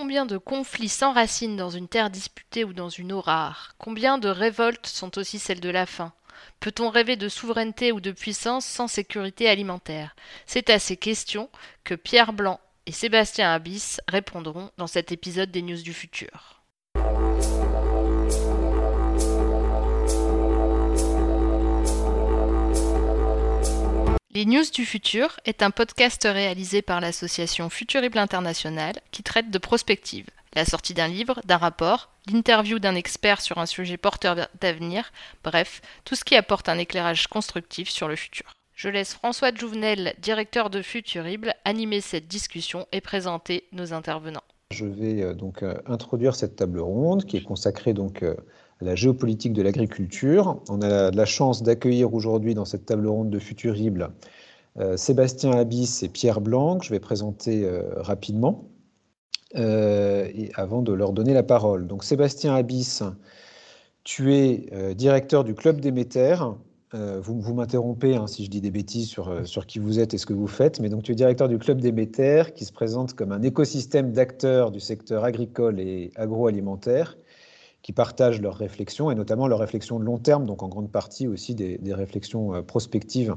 Combien de conflits s'enracinent dans une terre disputée ou dans une eau rare? Combien de révoltes sont aussi celles de la faim? Peut-on rêver de souveraineté ou de puissance sans sécurité alimentaire? C'est à ces questions que Pierre Blanc et Sébastien Abyss répondront dans cet épisode des News du futur. Les News du Futur est un podcast réalisé par l'association Futurible International qui traite de prospective, la sortie d'un livre, d'un rapport, l'interview d'un expert sur un sujet porteur d'avenir, bref, tout ce qui apporte un éclairage constructif sur le futur. Je laisse François Jouvenel, directeur de Futurible, animer cette discussion et présenter nos intervenants. Je vais euh, donc euh, introduire cette table ronde qui est consacrée donc euh, la géopolitique de l'agriculture. On a la chance d'accueillir aujourd'hui dans cette table ronde de Futurible Sébastien Abyss et Pierre Blanc, que je vais présenter rapidement. et avant de leur donner la parole. Donc Sébastien Abyss, tu es directeur du Club Déméter, euh, vous, vous m'interrompez hein, si je dis des bêtises sur, euh, sur qui vous êtes et ce que vous faites, mais donc tu es directeur du Club Déméter qui se présente comme un écosystème d'acteurs du secteur agricole et agroalimentaire qui partagent leurs réflexions et notamment leurs réflexions de long terme, donc en grande partie aussi des, réflexions euh, prospectives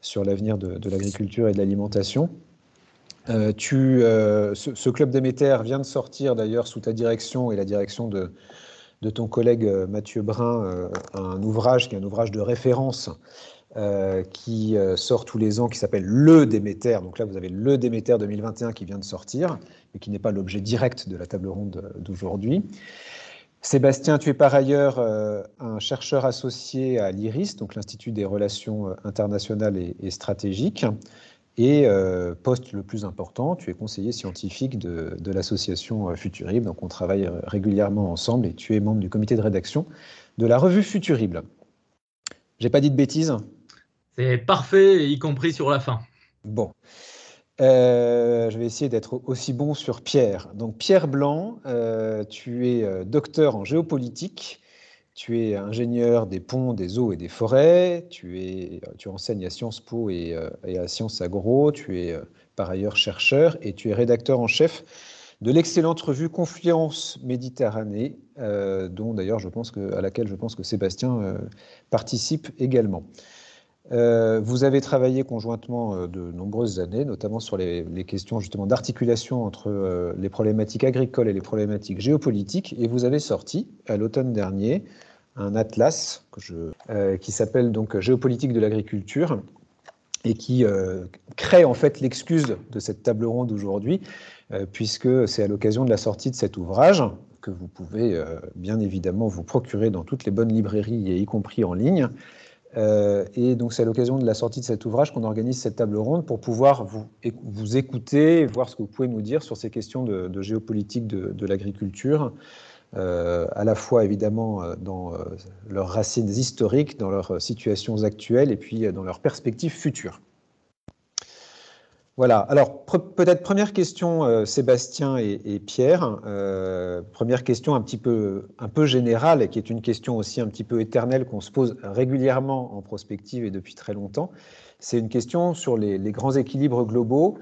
sur l'avenir de, l'agriculture et de l'alimentation. Euh, tu, ce, ce, Club Déméter vient de sortir d'ailleurs sous ta direction et la direction de, de ton collègue euh, Mathieu Brun euh, un ouvrage qui est un ouvrage de référence euh, qui sort tous les ans, qui s'appelle Le Déméter. Donc là, vous avez le Déméter 2021 qui vient de sortir, mais qui n'est pas l'objet direct de la table ronde d'aujourd'hui. Sébastien, tu es par ailleurs un chercheur associé à l'IRIS, donc l'Institut des relations internationales et stratégiques. Et euh, poste le plus important, tu es conseiller scientifique de, l'association euh, Futurible. Donc on travaille euh, régulièrement ensemble et tu es membre du comité de rédaction de la revue Futurible. J'ai pas dit de bêtises C'est parfait, y compris sur la fin. Bon. Je vais essayer d'être aussi bon sur Pierre. Donc Pierre Blanc, tu es docteur en géopolitique tu es ingénieur des ponts, des eaux et des forêts. Tu, es, tu enseignes à Sciences Po et, euh, à Sciences Agro. Tu es euh, par ailleurs chercheur et tu es rédacteur en chef de l'excellente revue Confluence Méditerranée, euh, dont d'ailleurs je pense que, à laquelle je pense que Sébastien participe également. Vous avez travaillé conjointement de nombreuses années, notamment sur les, questions justement d'articulation entre les problématiques agricoles et les problématiques géopolitiques, et vous avez sorti à l'automne dernier un atlas euh, qui s'appelle donc Géopolitique de l'agriculture et qui euh, crée en fait l'excuse de cette table ronde aujourd'hui, euh, puisque c'est à l'occasion de la sortie de cet ouvrage que vous pouvez bien évidemment vous procurer dans toutes les bonnes librairies et y compris en ligne. Et donc c'est à l'occasion de la sortie de cet ouvrage qu'on organise cette table ronde pour pouvoir vous, écouter, voir ce que vous pouvez nous dire sur ces questions de, géopolitique de, l'agriculture. Euh, à la fois évidemment euh, dans euh, leurs racines historiques, dans leurs situations actuelles et puis dans leurs perspectives futures. Voilà, alors peut-être première question, Sébastien et, Pierre. première question un petit peu, un peu générale qui est une question aussi un petit peu éternelle qu'on se pose régulièrement en prospective et depuis très longtemps. C'est une question sur les grands équilibres globaux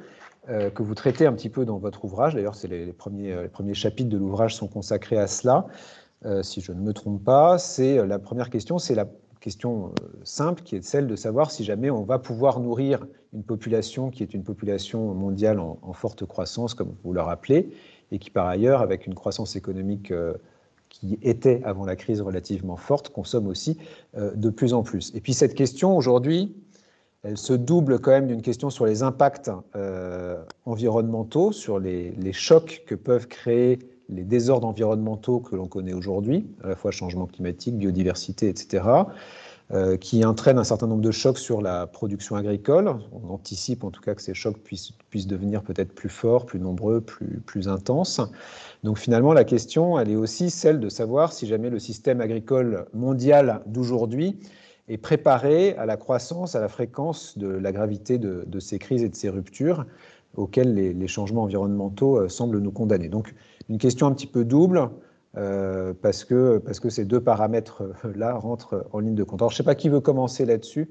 euh, que vous traitez un petit peu dans votre ouvrage. D'ailleurs, c'est les, premiers, euh, les premiers chapitres de l'ouvrage sont consacrés à cela, euh, si je ne me trompe pas. C'est la première question, c'est la question simple qui est celle de savoir si jamais on va pouvoir nourrir une population qui est une population mondiale en, forte croissance, comme vous le rappelez, et qui par ailleurs, avec une croissance économique qui était avant la crise relativement forte, consomme aussi de plus en plus. Et puis cette question aujourd'hui, elle se double quand même d'une question sur les impacts euh, environnementaux, sur les, chocs que peuvent créer les désordres environnementaux que l'on connaît aujourd'hui, à la fois changement climatique, biodiversité, etc., euh, qui entraînent un certain nombre de chocs sur la production agricole. On anticipe en tout cas que ces chocs puissent, devenir peut-être plus forts, plus nombreux, plus, plus intenses. Donc finalement, la question, elle est aussi celle de savoir si jamais le système agricole mondial d'aujourd'hui et préparer à la croissance, à la fréquence de la gravité de, ces crises et de ces ruptures auxquelles les, changements environnementaux euh, semblent nous condamner. Donc une question un petit peu double, euh, parce, que, parce que ces deux paramètres-là rentrent en ligne de compte. Alors je ne sais pas qui veut commencer là-dessus,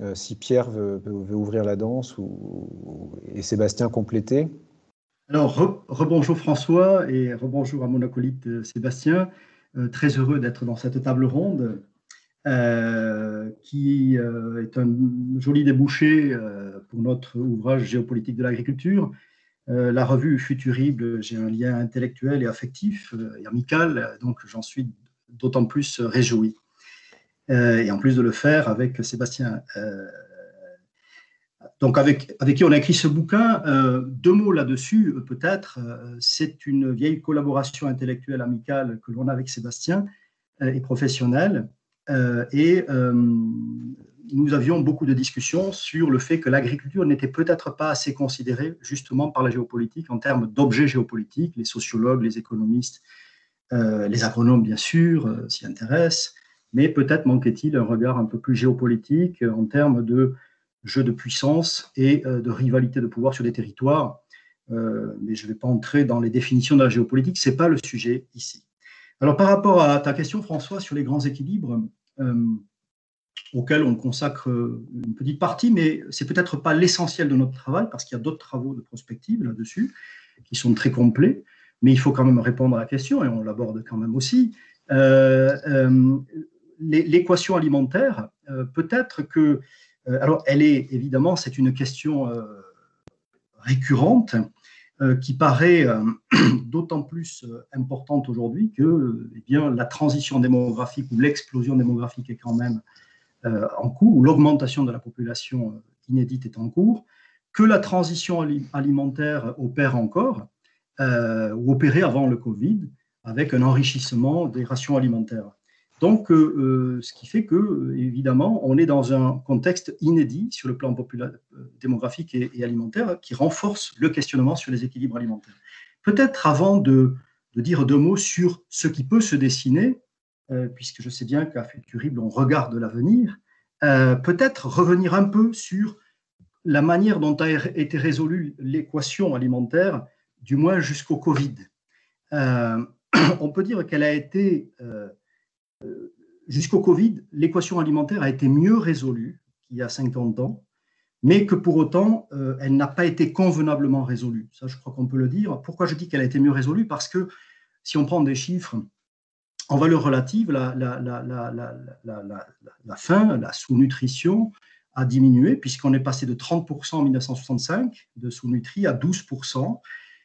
euh, si Pierre veut, ouvrir la danse ou, et Sébastien compléter. Alors, rebonjour François et rebonjour à mon acolyte euh, Sébastien. Euh, très heureux d'être dans cette table ronde euh, qui est un joli débouché pour notre ouvrage Géopolitique de l'agriculture. La revue Futurible, j'ai un lien intellectuel et affectif et amical, donc j'en suis d'autant plus réjoui. et en plus de le faire avec Sébastien donc avec, avec qui on a écrit ce bouquin. Euh, deux mots là-dessus, euh, peut-être. Euh, c'est une vieille collaboration intellectuelle amicale que l'on a avec Sébastien et professionnelle. et nous avions beaucoup de discussions sur le fait que l'agriculture n'était peut-être pas assez considérée justement par la géopolitique en termes d'objets géopolitiques. Les sociologues, les économistes, les agronomes, bien sûr, s'y intéressent. Mais peut-être manquait-il un regard un peu plus géopolitique en termes de jeu de puissance et euh, de rivalité de pouvoir sur des territoires. Euh, mais je ne vais pas entrer dans les définitions de la géopolitique, ce n'est pas le sujet ici. Alors par rapport à ta question, François, sur les grands équilibres, euh, auxquels on consacre une petite partie, mais c'est peut-être pas l'essentiel de notre travail, parce qu'il y a d'autres travaux de prospective là-dessus, qui sont très complets, mais il faut quand même répondre à la question, et on l'aborde quand même aussi. L'équation alimentaire, peut-être que euh, alors, elle est évidemment, c'est une question euh, récurrente euh, qui paraît d'autant plus importante aujourd'hui que eh bien, la transition démographique ou l'explosion démographique est quand même en cours, ou l'augmentation de la population inédite est en cours, que la transition alimentaire opère encore, ou opérait avant le Covid, avec un enrichissement des rations alimentaires. Donc, euh, euh, ce qui fait que, évidemment, on est dans un contexte inédit sur le plan euh, démographique et, alimentaire qui renforce le questionnement sur les équilibres alimentaires. Peut-être avant de, dire deux mots sur ce qui peut se dessiner, puisque je sais bien qu'à Futurible, on regarde l'avenir, peut-être revenir un peu sur la manière dont a été résolue l'équation alimentaire, du moins jusqu'au Covid. on peut dire qu'elle a été euh, jusqu'au Covid, l'équation alimentaire a été mieux résolue qu'il y a 50 ans, mais que pour autant, euh, elle n'a pas été convenablement résolue. Ça, je crois qu'on peut le dire. Pourquoi je dis qu'elle a été mieux résolue? Parce que si on prend des chiffres en valeur relative, la, faim, la sous-nutrition a diminué, puisqu'on est passé de 30% en 1965 de sous-nutri à 12%.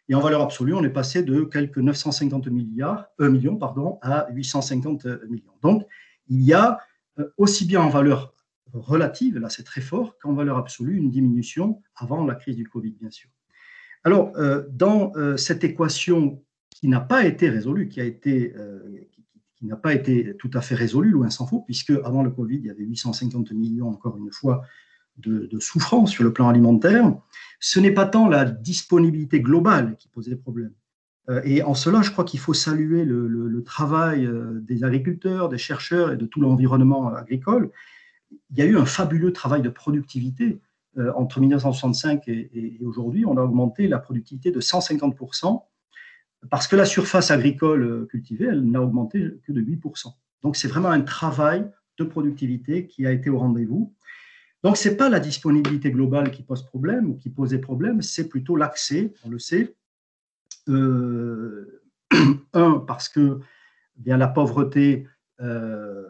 Et en valeur absolue, on est passé de quelques 950 milliards, euh, millions pardon, à 850 millions. Donc, il y a euh, aussi bien en valeur relative, là c'est très fort, qu'en valeur absolue, une diminution avant la crise du Covid, bien sûr. Alors, euh, dans cette équation qui n'a pas été résolue, qui a été, n'a pas été tout à fait résolue, loin s'en faut, puisque avant le Covid, il y avait 850 millions, encore une fois, de, souffrance sur le plan alimentaire, ce n'est pas tant la disponibilité globale qui posait problème. Euh, et en cela, je crois qu'il faut saluer le, travail euh, des agriculteurs, des chercheurs et de tout l'environnement agricole. Il y a eu un fabuleux travail de productivité. Euh, entre 1965 et, aujourd'hui, on a augmenté la productivité de 150%, parce que la surface agricole cultivée, elle n'a augmenté que de 8%. Donc c'est vraiment un travail de productivité qui a été au rendez-vous. Donc, ce n'est pas la disponibilité globale qui pose problème ou qui posait problème, c'est plutôt l'accès, on le sait. Euh, un, parce que eh bien, la pauvreté euh,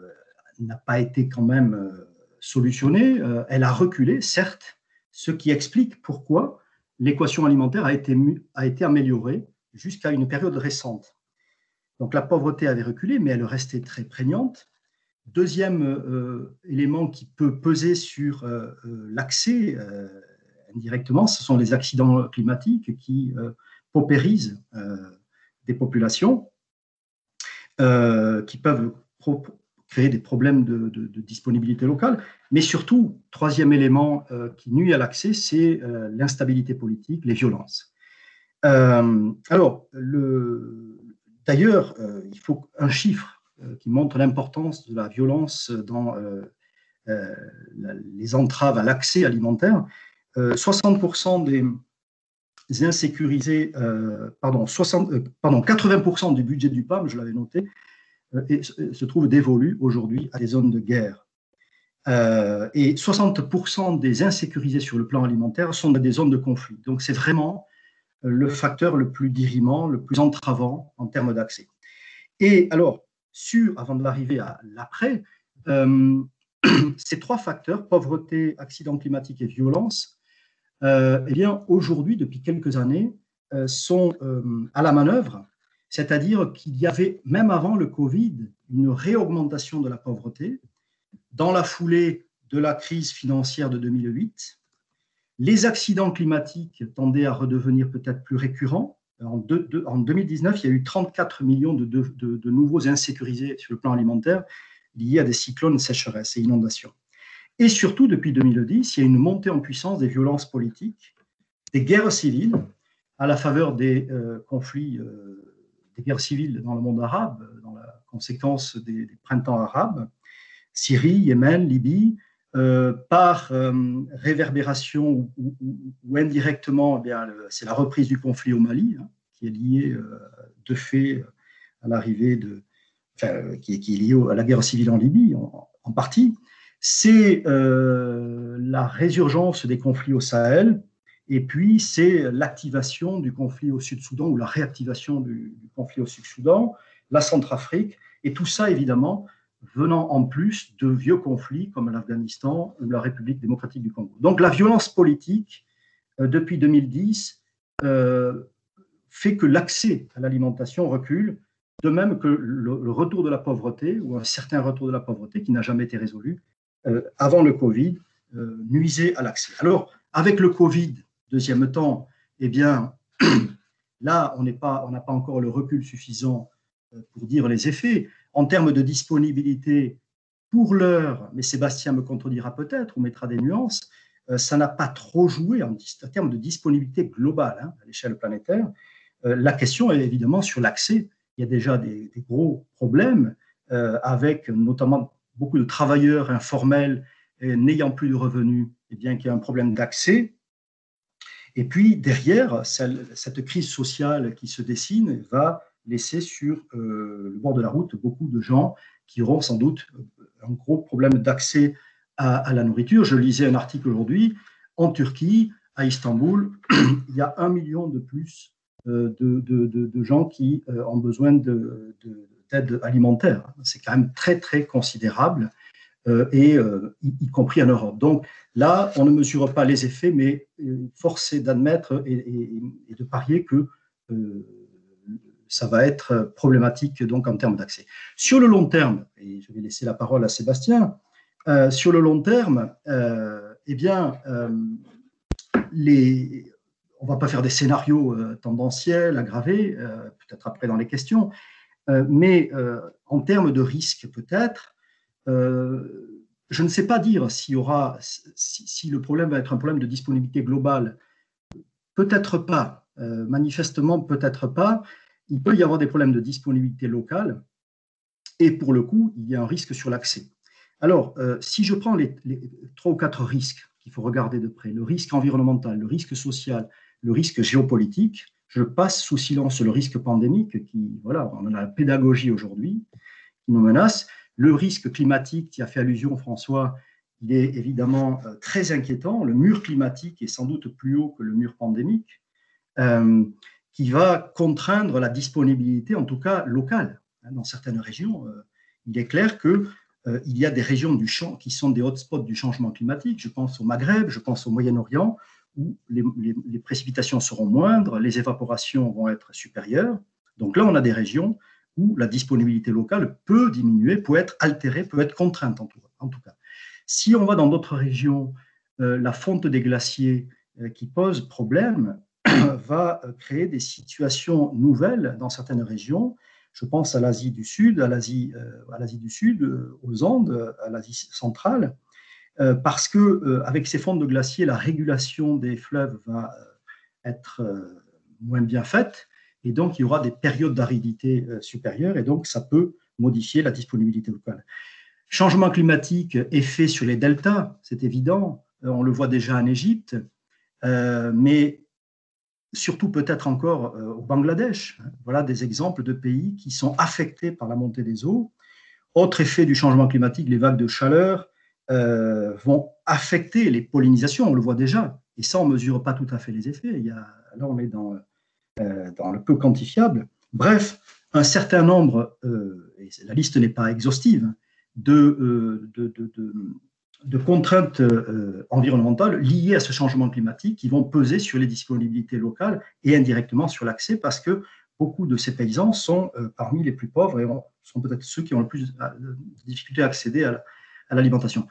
n'a pas été quand même euh, solutionnée, elle a reculé, certes, ce qui explique pourquoi l'équation alimentaire a été améliorée jusqu'à une période récente. Donc la pauvreté avait reculé, mais elle restait très prégnante. Deuxième euh, élément qui peut peser sur euh, euh, l'accès indirectement, ce sont les accidents climatiques qui paupérisent des populations, qui peuvent créer des problèmes de, disponibilité locale. Mais surtout, troisième élément qui nuit à l'accès, c'est l'instabilité politique, les violences. Alors, d'ailleurs, il faut un chiffre euh, qui montre l'importance de la violence dans euh, euh, les entraves à l'accès alimentaire. 60% des insécurisés, pardon, 60, pardon, 80% du budget du PAM, je l'avais noté, se trouve dévolu aujourd'hui à des zones de guerre. et 60% des insécurisés sur le plan alimentaire sont dans des zones de conflit. Donc c'est vraiment le facteur le plus dirimant, le plus entravant en termes d'accès. Et alors, sur, avant de l'arrivée à l'après, euh, ces trois facteurs, pauvreté, accident climatique et violence, euh, eh bien, aujourd'hui, depuis quelques années, euh, sont à la manœuvre, c'est-à-dire qu'il y avait, même avant le Covid, une réaugmentation de la pauvreté. Dans la foulée de la crise financière de 2008, les accidents climatiques tendaient à redevenir peut-être plus récurrents. En, 2019, il y a eu 34 millions de, nouveaux insécurisés sur le plan alimentaire liés à des cyclones, sécheresses et inondations. Et surtout, depuis 2010, il y a une montée en puissance des violences politiques, des guerres civiles, à la faveur des euh, conflits, euh, des guerres civiles dans le monde arabe, dans la conséquence des printemps arabes, Syrie, Yémen, Libye, euh, par euh, réverbération ou, indirectement, eh c'est la reprise du conflit au Mali, hein, qui est liée euh, de fait à l'arrivée de, qui, est liée à la guerre civile en Libye en, partie. C'est la résurgence des conflits au Sahel, et puis c'est l'activation du conflit au Sud-Soudan ou la réactivation du conflit au Sud-Soudan, la Centrafrique, et tout ça évidemment venant en plus de vieux conflits comme l'Afghanistan ou la République démocratique du Congo. Donc la violence politique, euh, depuis 2010, euh, fait que l'accès à l'alimentation recule, de même que le, retour de la pauvreté, ou un certain retour de la pauvreté qui n'a jamais été résolu euh, avant le Covid, nuisait à l'accès. Alors, avec le Covid, deuxième temps, eh bien, là, on n'a pas, pas encore le recul suffisant pour dire les effets, en termes de disponibilité, pour l'heure, mais Sébastien me contredira peut-être ou mettra des nuances, euh, ça n'a pas trop joué en, termes de disponibilité globale hein, à l'échelle planétaire. Euh, la question est évidemment sur l'accès. Il y a déjà des, gros problèmes euh, avec notamment beaucoup de travailleurs informels n'ayant plus de revenus, et bien qu'il y a un problème d'accès. Et puis derrière, cette crise sociale qui se dessine va laisser sur euh, le bord de la route beaucoup de gens qui auront sans doute euh, un gros problème d'accès à, la nourriture. Je lisais un article aujourd'hui, en Turquie, à Istanbul, il y a un million de plus euh, de, de, gens qui ont besoin d'aide alimentaire. C'est quand même très, très considérable, et y, compris en Europe. Donc là, on ne mesure pas les effets, mais force est d'admettre et, et, de parier que ça va être problématique donc en termes d'accès. Sur le long terme, et je vais laisser la parole à Sébastien, euh, sur le long terme, euh, eh bien, euh, on ne va pas faire des scénarios tendanciels, aggravés, peut-être après dans les questions, mais en termes de risque peut-être, je ne sais pas dire s'il y aura, si, le problème va être un problème de disponibilité globale, peut-être pas, manifestement peut-être pas, il peut y avoir des problèmes de disponibilité locale et pour le coup, il y a un risque sur l'accès. Alors, euh, si je prends les, trois ou quatre risques qu'il faut regarder de près, le risque environnemental, le risque social, le risque géopolitique, je passe sous silence le risque pandémique qui, voilà, on a la pédagogie aujourd'hui qui nous menace. Le risque climatique qui a fait allusion François, il est évidemment euh, très inquiétant. Le mur climatique est sans doute plus haut que le mur pandémique. Euh, qui va contraindre la disponibilité, en tout cas locale. Hein, dans certaines régions, euh, il est clair qu'il euh, y a des régions du champ qui sont des hotspots du changement climatique. Je pense au Maghreb, je pense au Moyen-Orient, où les, précipitations seront moindres, les évaporations vont être supérieures. Donc là, on a des régions où la disponibilité locale peut diminuer, peut être altérée, peut être contrainte en tout, cas. Si on va dans d'autres régions, euh, la fonte des glaciers qui pose problème, va créer des situations nouvelles dans certaines régions. Je pense à l'Asie du Sud, à l'Asie, euh, à l'Asie du Sud, euh, aux Andes, à l'Asie centrale, euh, parce que avec ces fonds de glaciers, la régulation des fleuves va être moins bien faite, et donc il y aura des périodes d'aridité supérieures, et donc ça peut modifier la disponibilité locale. Changement climatique, effet sur les deltas, c'est évident, on le voit déjà en Égypte, mais surtout peut-être encore euh, au Bangladesh. Voilà des exemples de pays qui sont affectés par la montée des eaux. Autre effet du changement climatique, les vagues de chaleur euh, vont affecter les pollinisations, on le voit déjà. Et ça, on ne mesure pas tout à fait les effets. Il y a, là, on est dans dans le peu quantifiable. Bref, un certain nombre, et la liste n'est pas exhaustive, de contraintes environnementales liées à ce changement climatique qui vont peser sur les disponibilités locales et indirectement sur l'accès parce que beaucoup de ces paysans sont parmi les plus pauvres et sont peut-être ceux qui ont le plus de difficultés à accéder à l'alimentation.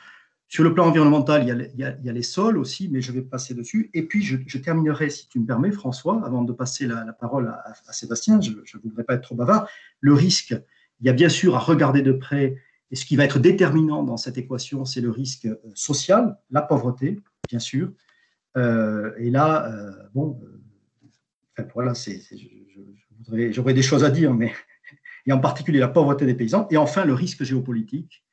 Sur le plan environnemental, il y, a, les sols aussi, mais je vais passer dessus. Et puis, je, terminerai, si tu me permets, François, avant de passer la, parole à, Sébastien, je ne voudrais pas être trop bavard. Le risque, il y a bien sûr à regarder de près, et ce qui va être déterminant dans cette équation, c'est le risque euh, social, la pauvreté, bien sûr. Euh, et là, euh, bon, voilà, j'aurais des choses à dire, mais et en particulier la pauvreté des paysans. Et enfin, le risque géopolitique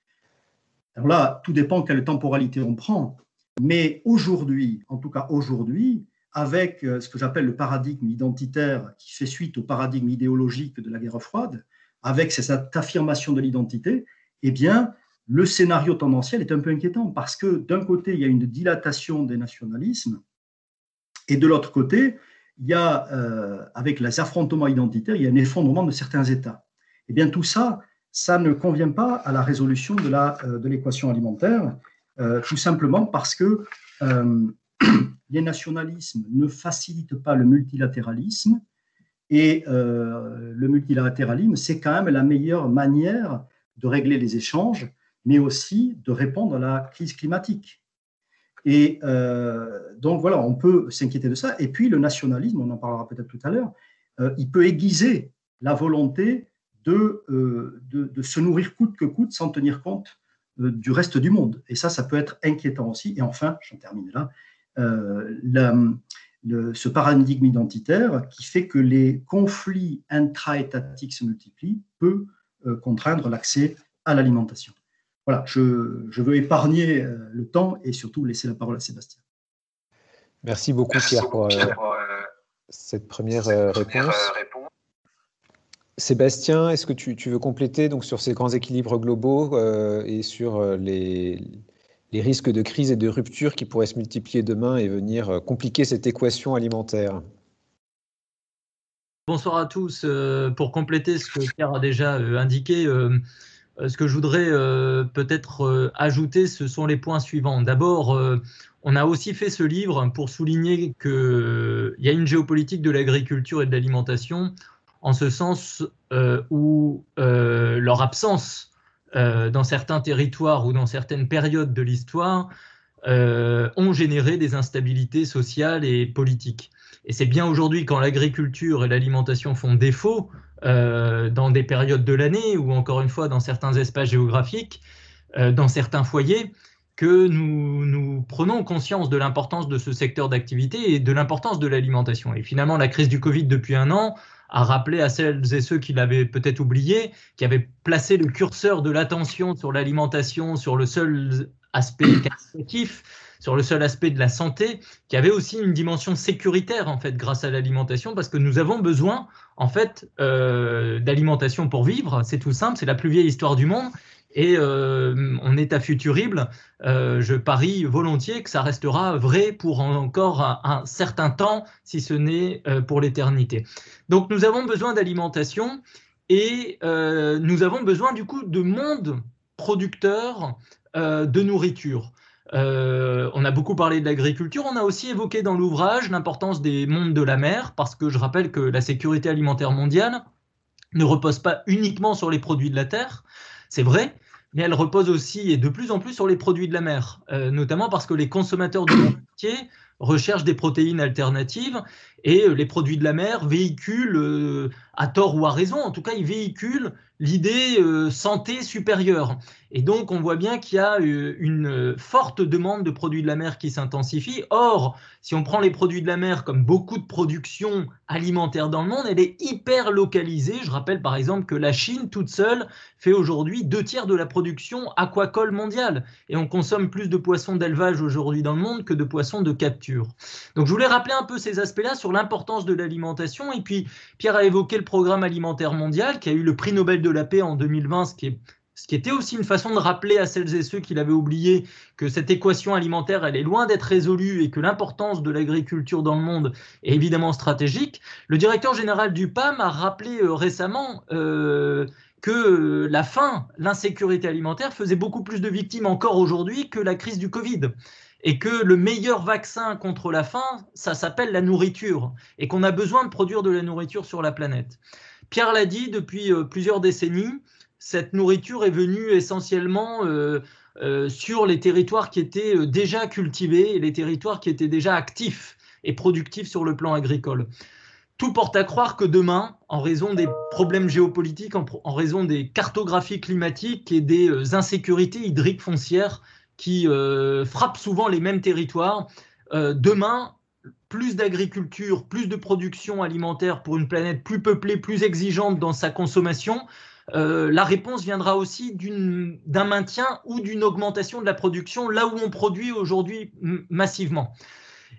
alors là, tout dépend quelle temporalité on prend. Mais aujourd'hui, en tout cas aujourd'hui, avec ce que j'appelle le paradigme identitaire qui fait suite au paradigme idéologique de la guerre froide, avec cette affirmation de l'identité, eh bien, le scénario tendanciel est un peu inquiétant parce que d'un côté, il y a une dilatation des nationalismes et de l'autre côté, il y a, euh, avec les affrontements identitaires, il y a un effondrement de certains États. Eh bien, tout ça, ça ne convient pas à la résolution de euh, l'équation alimentaire, euh, tout simplement parce que les nationalismes ne facilitent pas le multilatéralisme et le multilatéralisme, c'est quand même la meilleure manière de régler les échanges, mais aussi de répondre à la crise climatique. Et donc voilà, on peut s'inquiéter de ça. Et puis le nationalisme, on en parlera peut-être tout à l'heure, il peut aiguiser la volonté euh, de, de, se nourrir coûte que coûte sans tenir compte euh, du reste du monde. Et ça, ça peut être inquiétant aussi. Et enfin, j'en termine là, euh, ce paradigme identitaire qui fait que les conflits intra-étatiques se multiplient peut contraindre l'accès à l'alimentation. Voilà, je, je, veux épargner le temps et surtout laisser la parole à Sébastien. Merci beaucoup Pierre pour cette première réponse. Sébastien, est-ce que tu, veux compléter donc, sur ces grands équilibres globaux euh, et sur euh, les, risques de crise et de rupture qui pourraient se multiplier demain et venir euh, compliquer cette équation alimentaire? Bonsoir à tous. pour compléter ce que Pierre a déjà indiqué, ce que je voudrais peut-être ajouter, ce sont les points suivants. D'abord, on a aussi fait ce livre pour souligner qu'il y a une géopolitique de l'agriculture et de l'alimentation en ce sens euh, où euh, leur absence euh, dans certains territoires ou dans certaines périodes de l'histoire ont généré des instabilités sociales et politiques. Et c'est bien aujourd'hui quand l'agriculture et l'alimentation font défaut dans des périodes de l'année ou encore une fois dans certains espaces géographiques, dans certains foyers, que nous, nous, prenons conscience de l'importance de ce secteur d'activité et de l'importance de l'alimentation. Et finalement, la crise du Covid depuis un an à rappeler à celles et ceux qui l'avaient peut-être oublié, qui avaient placé le curseur de l'attention sur l'alimentation, sur le seul aspect qualitatif, sur le seul aspect de la santé, qui avait aussi une dimension sécuritaire en fait grâce à l'alimentation, parce que nous avons besoin en fait euh, d'alimentation pour vivre. C'est tout simple, c'est la plus vieille histoire du monde, et euh, on est à futurible. Euh, je parie volontiers que ça restera vrai pour encore un, certain temps, si ce n'est euh, pour l'éternité. Donc nous avons besoin d'alimentation et nous avons besoin du coup de monde producteur de nourriture. On a beaucoup parlé de l'agriculture, on a aussi évoqué dans l'ouvrage l'importance des mondes de la mer, parce que je rappelle que la sécurité alimentaire mondiale ne repose pas uniquement sur les produits de la terre, c'est vrai, mais elle repose aussi et de plus en plus sur les produits de la mer, euh, notamment parce que les consommateurs de monde entier recherchent des protéines alternatives et euh, les produits de la mer véhiculent, euh, à tort ou à raison, en tout cas, ils véhiculent l'idée santé supérieure. Et donc, on voit bien qu'il y a une forte demande de produits de la mer qui s'intensifie. Or, si on prend les produits de la mer comme beaucoup de production alimentaire dans le monde, elle est hyper localisée. Je rappelle par exemple que la Chine toute seule fait aujourd'hui deux tiers de la production aquacole mondiale. Et on consomme plus de poissons d'élevage aujourd'hui dans le monde que de poissons de capture. Donc, je voulais rappeler un peu ces aspects-là sur l'importance de l'alimentation. Et puis, Pierre a évoqué le programme alimentaire mondial qui a eu le prix Nobel de la paix en 2020, ce qui est ce qui était aussi une façon de rappeler à celles et ceux qui l'avaient oublié que cette équation alimentaire, elle est loin d'être résolue et que l'importance de l'agriculture dans le monde est évidemment stratégique. Le directeur général du PAM a rappelé euh, récemment euh, que la faim, l'insécurité alimentaire faisait beaucoup plus de victimes encore aujourd'hui que la crise du Covid et que le meilleur vaccin contre la faim, ça s'appelle la nourriture, et qu'on a besoin de produire de la nourriture sur la planète. Pierre l'a dit, depuis euh, plusieurs décennies, cette nourriture est venue essentiellement euh, euh, sur les territoires qui étaient déjà cultivés et les territoires qui étaient déjà actifs et productifs sur le plan agricole. Tout porte à croire que demain, en raison des problèmes géopolitiques, en, raison des cartographies climatiques et des insécurités hydriques foncières, qui euh, frappent souvent les mêmes territoires. Euh, demain, plus d'agriculture, plus de production alimentaire pour une planète plus peuplée, plus exigeante dans sa consommation, euh, la réponse viendra aussi d'un maintien ou d'une augmentation de la production là où on produit aujourd'hui massivement.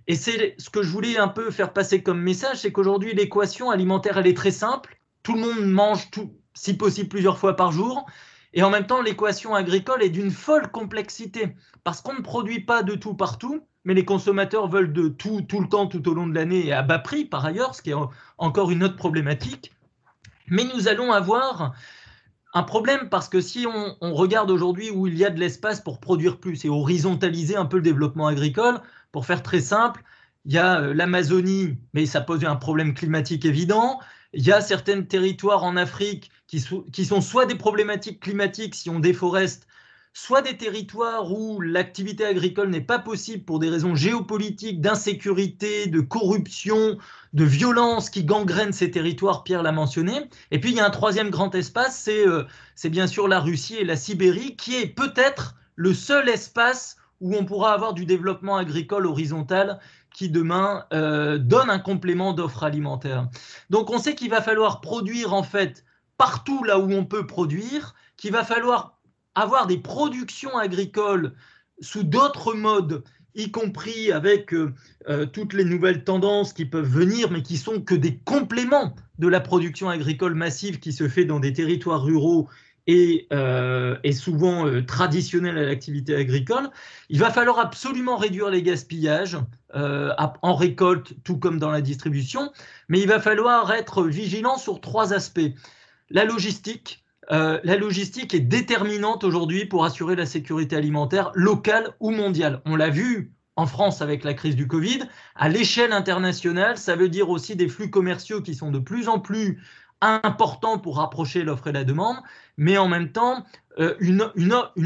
Et c'est ce que je voulais un peu faire passer comme message, c'est qu'aujourd'hui l'équation alimentaire elle est très simple. Tout le monde mange tout, si possible plusieurs fois par jour. Et en même temps, l'équation agricole est d'une folle complexité, parce qu'on ne produit pas de tout partout, mais les consommateurs veulent de tout, tout le temps, tout au long de l'année, et à bas prix par ailleurs, ce qui est encore une autre problématique. Mais nous allons avoir un problème parce que si on, regarde aujourd'hui où il y a de l'espace pour produire plus et horizontaliser un peu le développement agricole, pour faire très simple, il y a euh, l'Amazonie, mais ça pose un problème climatique évident. Il y a certains territoires en Afrique qui, sont soit des problématiques climatiques si on déforeste, soit des territoires où l'activité agricole n'est pas possible pour des raisons géopolitiques, d'insécurité, de corruption, de violence qui gangrènent ces territoires, Pierre l'a mentionné. Et puis il y a un troisième grand espace, c'est euh, bien sûr la Russie et la Sibérie, qui est peut-être le seul espace où on pourra avoir du développement agricole horizontal qui demain euh, donne un complément d'offres alimentaires. Donc on sait qu'il va falloir produire en fait partout là où on peut produire, qu'il va falloir avoir des productions agricoles sous d'autres modes, y compris avec euh, euh, toutes les nouvelles tendances qui peuvent venir, mais qui sont que des compléments de la production agricole massive qui se fait dans des territoires ruraux et, euh, souvent euh, à l'activité agricole. Il va falloir absolument réduire les gaspillages en récolte, tout comme dans la distribution, mais il va falloir être vigilant sur trois aspects. La logistique. La logistique est déterminante aujourd'hui pour assurer la sécurité alimentaire locale ou mondiale. On l'a vu en France avec la crise du Covid. À l'échelle internationale, ça veut dire aussi des flux commerciaux qui sont de plus en plus important pour rapprocher l'offre et la demande, mais en même temps euh, une,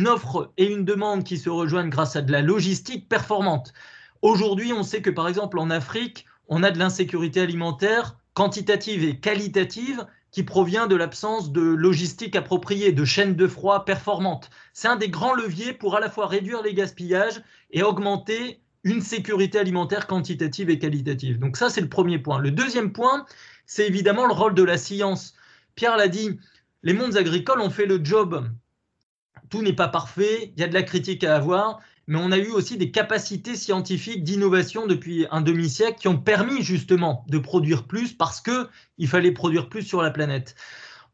offre et une demande qui se rejoignent grâce à de la logistique performante. Aujourd'hui, on sait que par exemple en Afrique, on a de l'insécurité alimentaire quantitative et qualitative qui provient de l'absence de logistique appropriée, de chaînes de froid performantes. C'est un des grands leviers pour à la fois réduire les gaspillages et augmenter une sécurité alimentaire quantitative et qualitative. Donc ça, c'est le premier point. Le deuxième point, c'est évidemment le rôle de la science. Pierre l'a dit, les mondes agricoles ont fait le job. Tout n'est pas parfait, il y a de la critique à avoir, mais on a eu aussi des capacités scientifiques d'innovation depuis un demi-siècle qui ont permis justement de produire plus parce qu'il fallait produire plus sur la planète.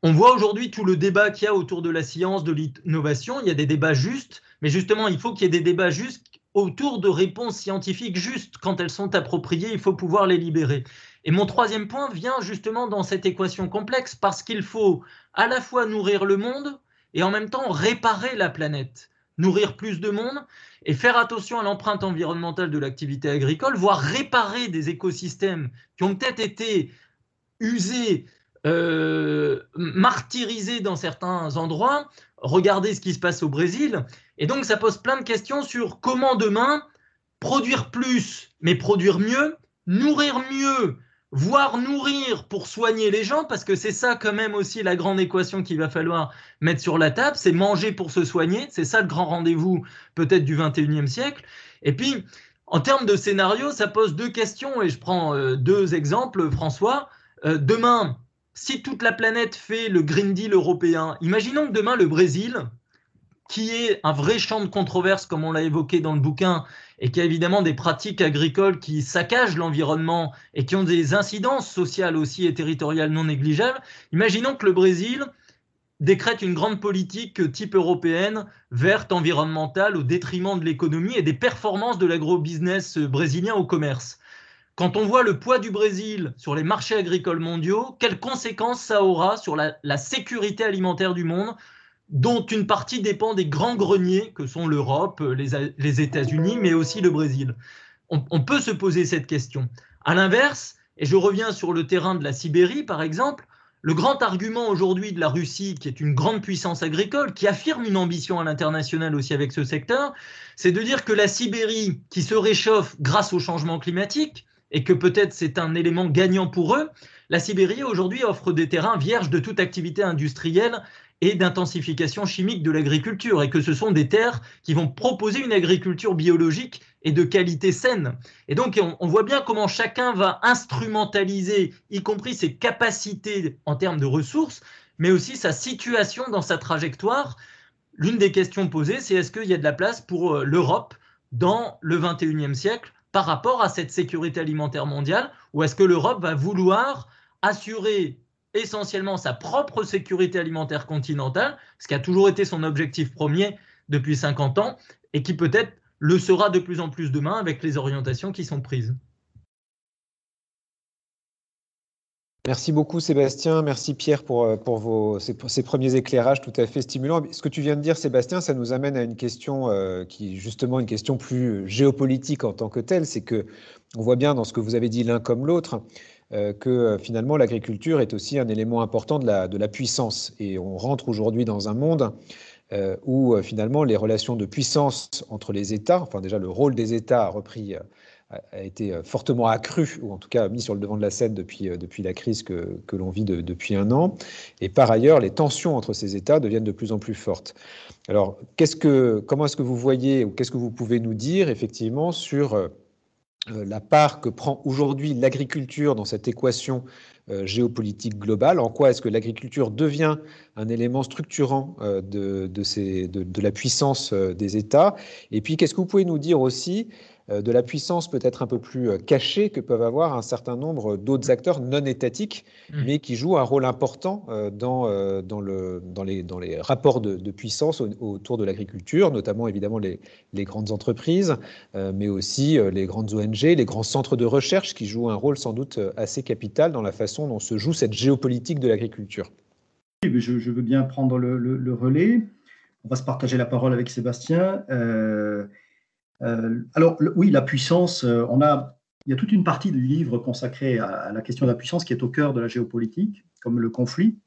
On voit aujourd'hui tout le débat qu'il y a autour de la science, de l'innovation. Il y a des débats justes, mais justement, il faut qu'il y ait des débats justes autour de réponses scientifiques justes. Quand elles sont appropriées, il faut pouvoir les libérer. Et mon troisième point vient justement dans cette équation complexe parce qu'il faut à la fois nourrir le monde et en même temps réparer la planète, nourrir plus de monde et faire attention à l'empreinte environnementale de l'activité agricole, voire réparer des écosystèmes qui ont peut-être été usés, euh, martyrisés dans certains endroits. Regardez ce qui se passe au Brésil. Et donc ça pose plein de questions sur comment demain produire plus, mais produire mieux, nourrir mieux voire nourrir pour soigner les gens, parce que c'est ça quand même aussi la grande équation qu'il va falloir mettre sur la table, c'est manger pour se soigner, c'est ça le grand rendez-vous peut-être du 21e siècle. Et puis, en termes de scénario, ça pose deux questions, et je prends euh, deux exemples, François. Euh, demain, si toute la planète fait le Green Deal européen, imaginons que demain le Brésil, qui est un vrai champ de controverse, comme on l'a évoqué dans le bouquin, et qui a évidemment des pratiques agricoles qui saccagent l'environnement et qui ont des incidences sociales aussi et territoriales non négligeables. Imaginons que le Brésil décrète une grande politique type européenne, verte, environnementale, au détriment de l'économie et des performances de l'agro-business brésilien au commerce. Quand on voit le poids du Brésil sur les marchés agricoles mondiaux, quelles conséquences ça aura sur la, sécurité alimentaire du monde, dont une partie dépend des grands greniers que sont l'Europe, les, États-Unis, mais aussi le Brésil on, on peut se poser cette question. À l'inverse, et je reviens sur le terrain de la Sibérie, par exemple, le grand argument aujourd'hui de la Russie, qui est une grande puissance agricole, qui affirme une ambition à l'international aussi avec ce secteur, c'est de dire que la Sibérie, qui se réchauffe grâce au changement climatique, et que peut-être c'est un élément gagnant pour eux, la Sibérie aujourd'hui offre des terrains vierges de toute activité industrielle et d'intensification chimique de l'agriculture, et que ce sont des terres qui vont proposer une agriculture biologique et de qualité saine. Et donc, on, voit bien comment chacun va instrumentaliser, y compris ses capacités en termes de ressources, mais aussi sa situation dans sa trajectoire. L'une des questions posées, c'est est-ce qu'il y a de la place pour euh, l'Europe dans le 21e siècle par rapport à cette sécurité alimentaire mondiale, ou est-ce que l'Europe va vouloir assurer essentiellement sa propre sécurité alimentaire continentale, ce qui a toujours été son objectif premier depuis 50 ans, et qui peut-être le sera de plus en plus demain avec les orientations qui sont prises. Merci beaucoup Sébastien, merci Pierre pour, euh, pour vos, ces, premiers éclairages tout à fait stimulants. Ce que tu viens de dire Sébastien, ça nous amène à une question euh, qui est justement une question plus géopolitique en tant que telle, c'est que on voit bien dans ce que vous avez dit l'un comme l'autre que finalement l'agriculture est aussi un élément important de la, de la puissance et on rentre aujourd'hui dans un monde euh, où euh, finalement les relations de puissance entre les États, enfin déjà le rôle des États a repris euh, a été fortement accru, ou en tout cas mis sur le devant de la scène depuis, depuis la crise que, que l'on vit depuis un an. Et par ailleurs, les tensions entre ces États deviennent de plus en plus fortes. Alors, qu'est-ce que, comment est-ce que vous voyez, ou qu'est-ce que vous pouvez nous dire effectivement sur la part que prend aujourd'hui l'agriculture dans cette équation euh, géopolitique globale En quoi est-ce que l'agriculture devient un élément structurant euh, de, de, la puissance euh, des États? Et puis, qu'est-ce que vous pouvez nous dire aussi de la puissance peut-être un peu plus cachée que peuvent avoir un certain nombre d'autres acteurs non étatiques, mmh. mais qui jouent un rôle important dans, dans, le, dans, les, dans les rapports de, puissance autour de l'agriculture, notamment évidemment les, les grandes entreprises, mais aussi les grandes ONG, les grands centres de recherche qui jouent un rôle sans doute assez capital dans la façon dont se joue cette géopolitique de l'agriculture. Je, veux bien prendre le, relais. On va se partager la parole avec Sébastien. Euh, euh, alors oui, la puissance, euh, on a, il y a toute une partie du livre consacrée à, la question de la puissance qui est au cœur de la géopolitique, comme le conflit.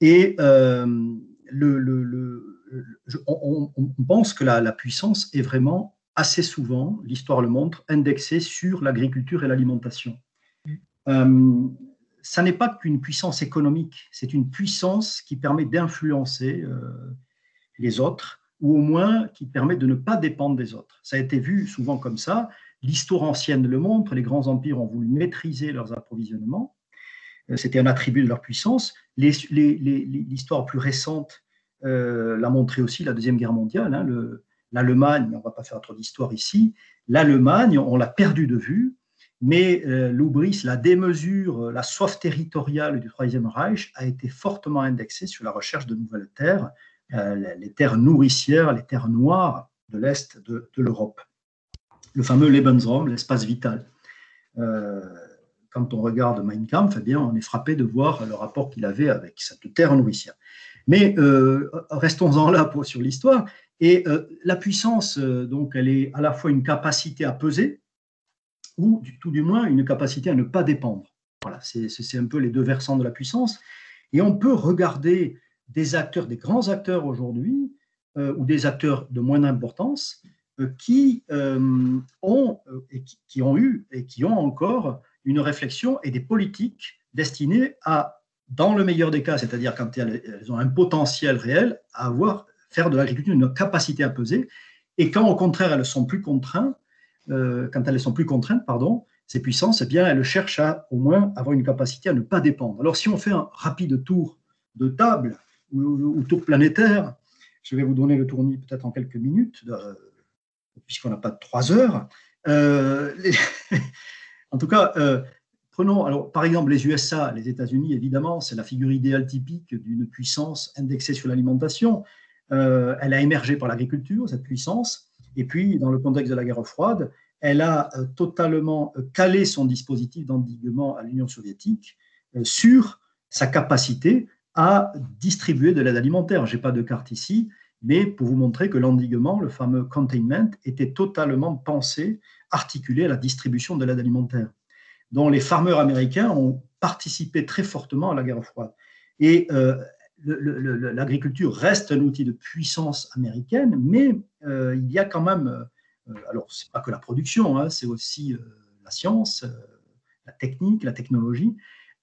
Et le, on, pense que la, la puissance est vraiment assez souvent, l'histoire le montre, indexée sur l'agriculture et l'alimentation. Euh, ça n'est pas qu'une puissance économique, c'est une puissance qui permet d'influencer euh, les autres, ou au moins qui permet de ne pas dépendre des autres. Ça a été vu souvent comme ça. L'histoire ancienne le montre, les grands empires ont voulu maîtriser leurs approvisionnements. Euh, c'était un attribut de leur puissance. L'histoire plus récente l'a montré aussi, la Deuxième Guerre mondiale. Hein, L'Allemagne, on ne va pas faire trop d'histoire ici, l'Allemagne, on l'a perdu de vue mais euh, l'oubris, la démesure, la soif territoriale du Troisième Reich a été fortement indexée sur la recherche de nouvelles terres, euh, les terres nourricières, les terres noires de l'Est de, l'Europe. Le fameux Lebensraum, l'espace vital. Euh, quand on regarde Mein Kampf, eh bien, on est frappé de voir le rapport qu'il avait avec cette terre nourricière. Mais restons-en là sur l'histoire. Et la puissance, donc, elle est à la fois une capacité à peser, ou tout du moins une capacité à ne pas dépendre. Voilà, c'est un peu les deux versants de la puissance. Et on peut regarder des acteurs, des grands acteurs aujourd'hui, euh, ou des acteurs de moindre importance, euh, qui, euh, ont, et qui, ont eu et qui ont encore une réflexion et des politiques destinées à, dans le meilleur des cas, c'est-à-dire quand elles, ont un potentiel réel, à avoir, faire de l'agriculture une capacité à peser, et quand au contraire elles sont plus contraintes, quand elles sont plus contraintes, pardon, ces puissances, eh bien, elles cherchent à au moins avoir une capacité à ne pas dépendre. Alors, si on fait un rapide tour de table ou, tour planétaire, je vais vous donner le tournis peut-être en quelques minutes, euh, puisqu'on n'a pas trois heures. Euh, en tout cas, Prenons alors par exemple les USA, les États-Unis, évidemment, c'est la figure idéale typique d'une puissance indexée sur l'alimentation. Euh, elle a émergé par l'agriculture, cette puissance, et puis dans le contexte de la guerre froide, elle a euh, totalement euh, calé son dispositif d'endiguement à l'Union soviétique sur sa capacité à distribuer de l'aide alimentaire. Je n'ai pas de carte ici, mais pour vous montrer que l'endiguement, le fameux containment, était totalement pensé, articulé à la distribution de l'aide alimentaire dont les farmers américains ont participé très fortement à la guerre froide. Et euh, l'agriculture reste un outil de puissance américaine, mais euh, il y a quand même, euh, alors c'est pas que la production, hein, c'est aussi la science, la technique, la technologie.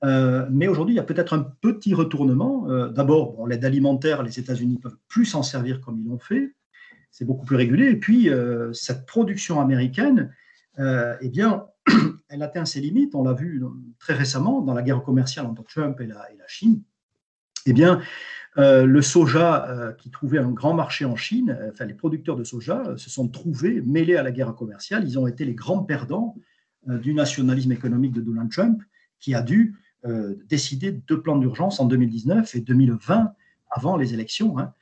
Mais aujourd'hui, il y a peut-être un petit retournement. D'abord, l'aide alimentaire, les États-Unis peuvent plus s'en servir comme ils l'ont fait. C'est beaucoup plus régulé. Et puis, cette production américaine, eh bien, elle atteint ses limites. On l'a vu très récemment dans la guerre commerciale entre Trump et la, Chine. Eh bien, euh, le soja euh, qui trouvait un grand marché en Chine, euh, enfin les producteurs de soja se sont trouvés mêlés à la guerre commerciale. Ils ont été les grands perdants du nationalisme économique de Donald Trump, qui a dû décider de plans d'urgence en 2019 et 2020 avant les élections. Hein,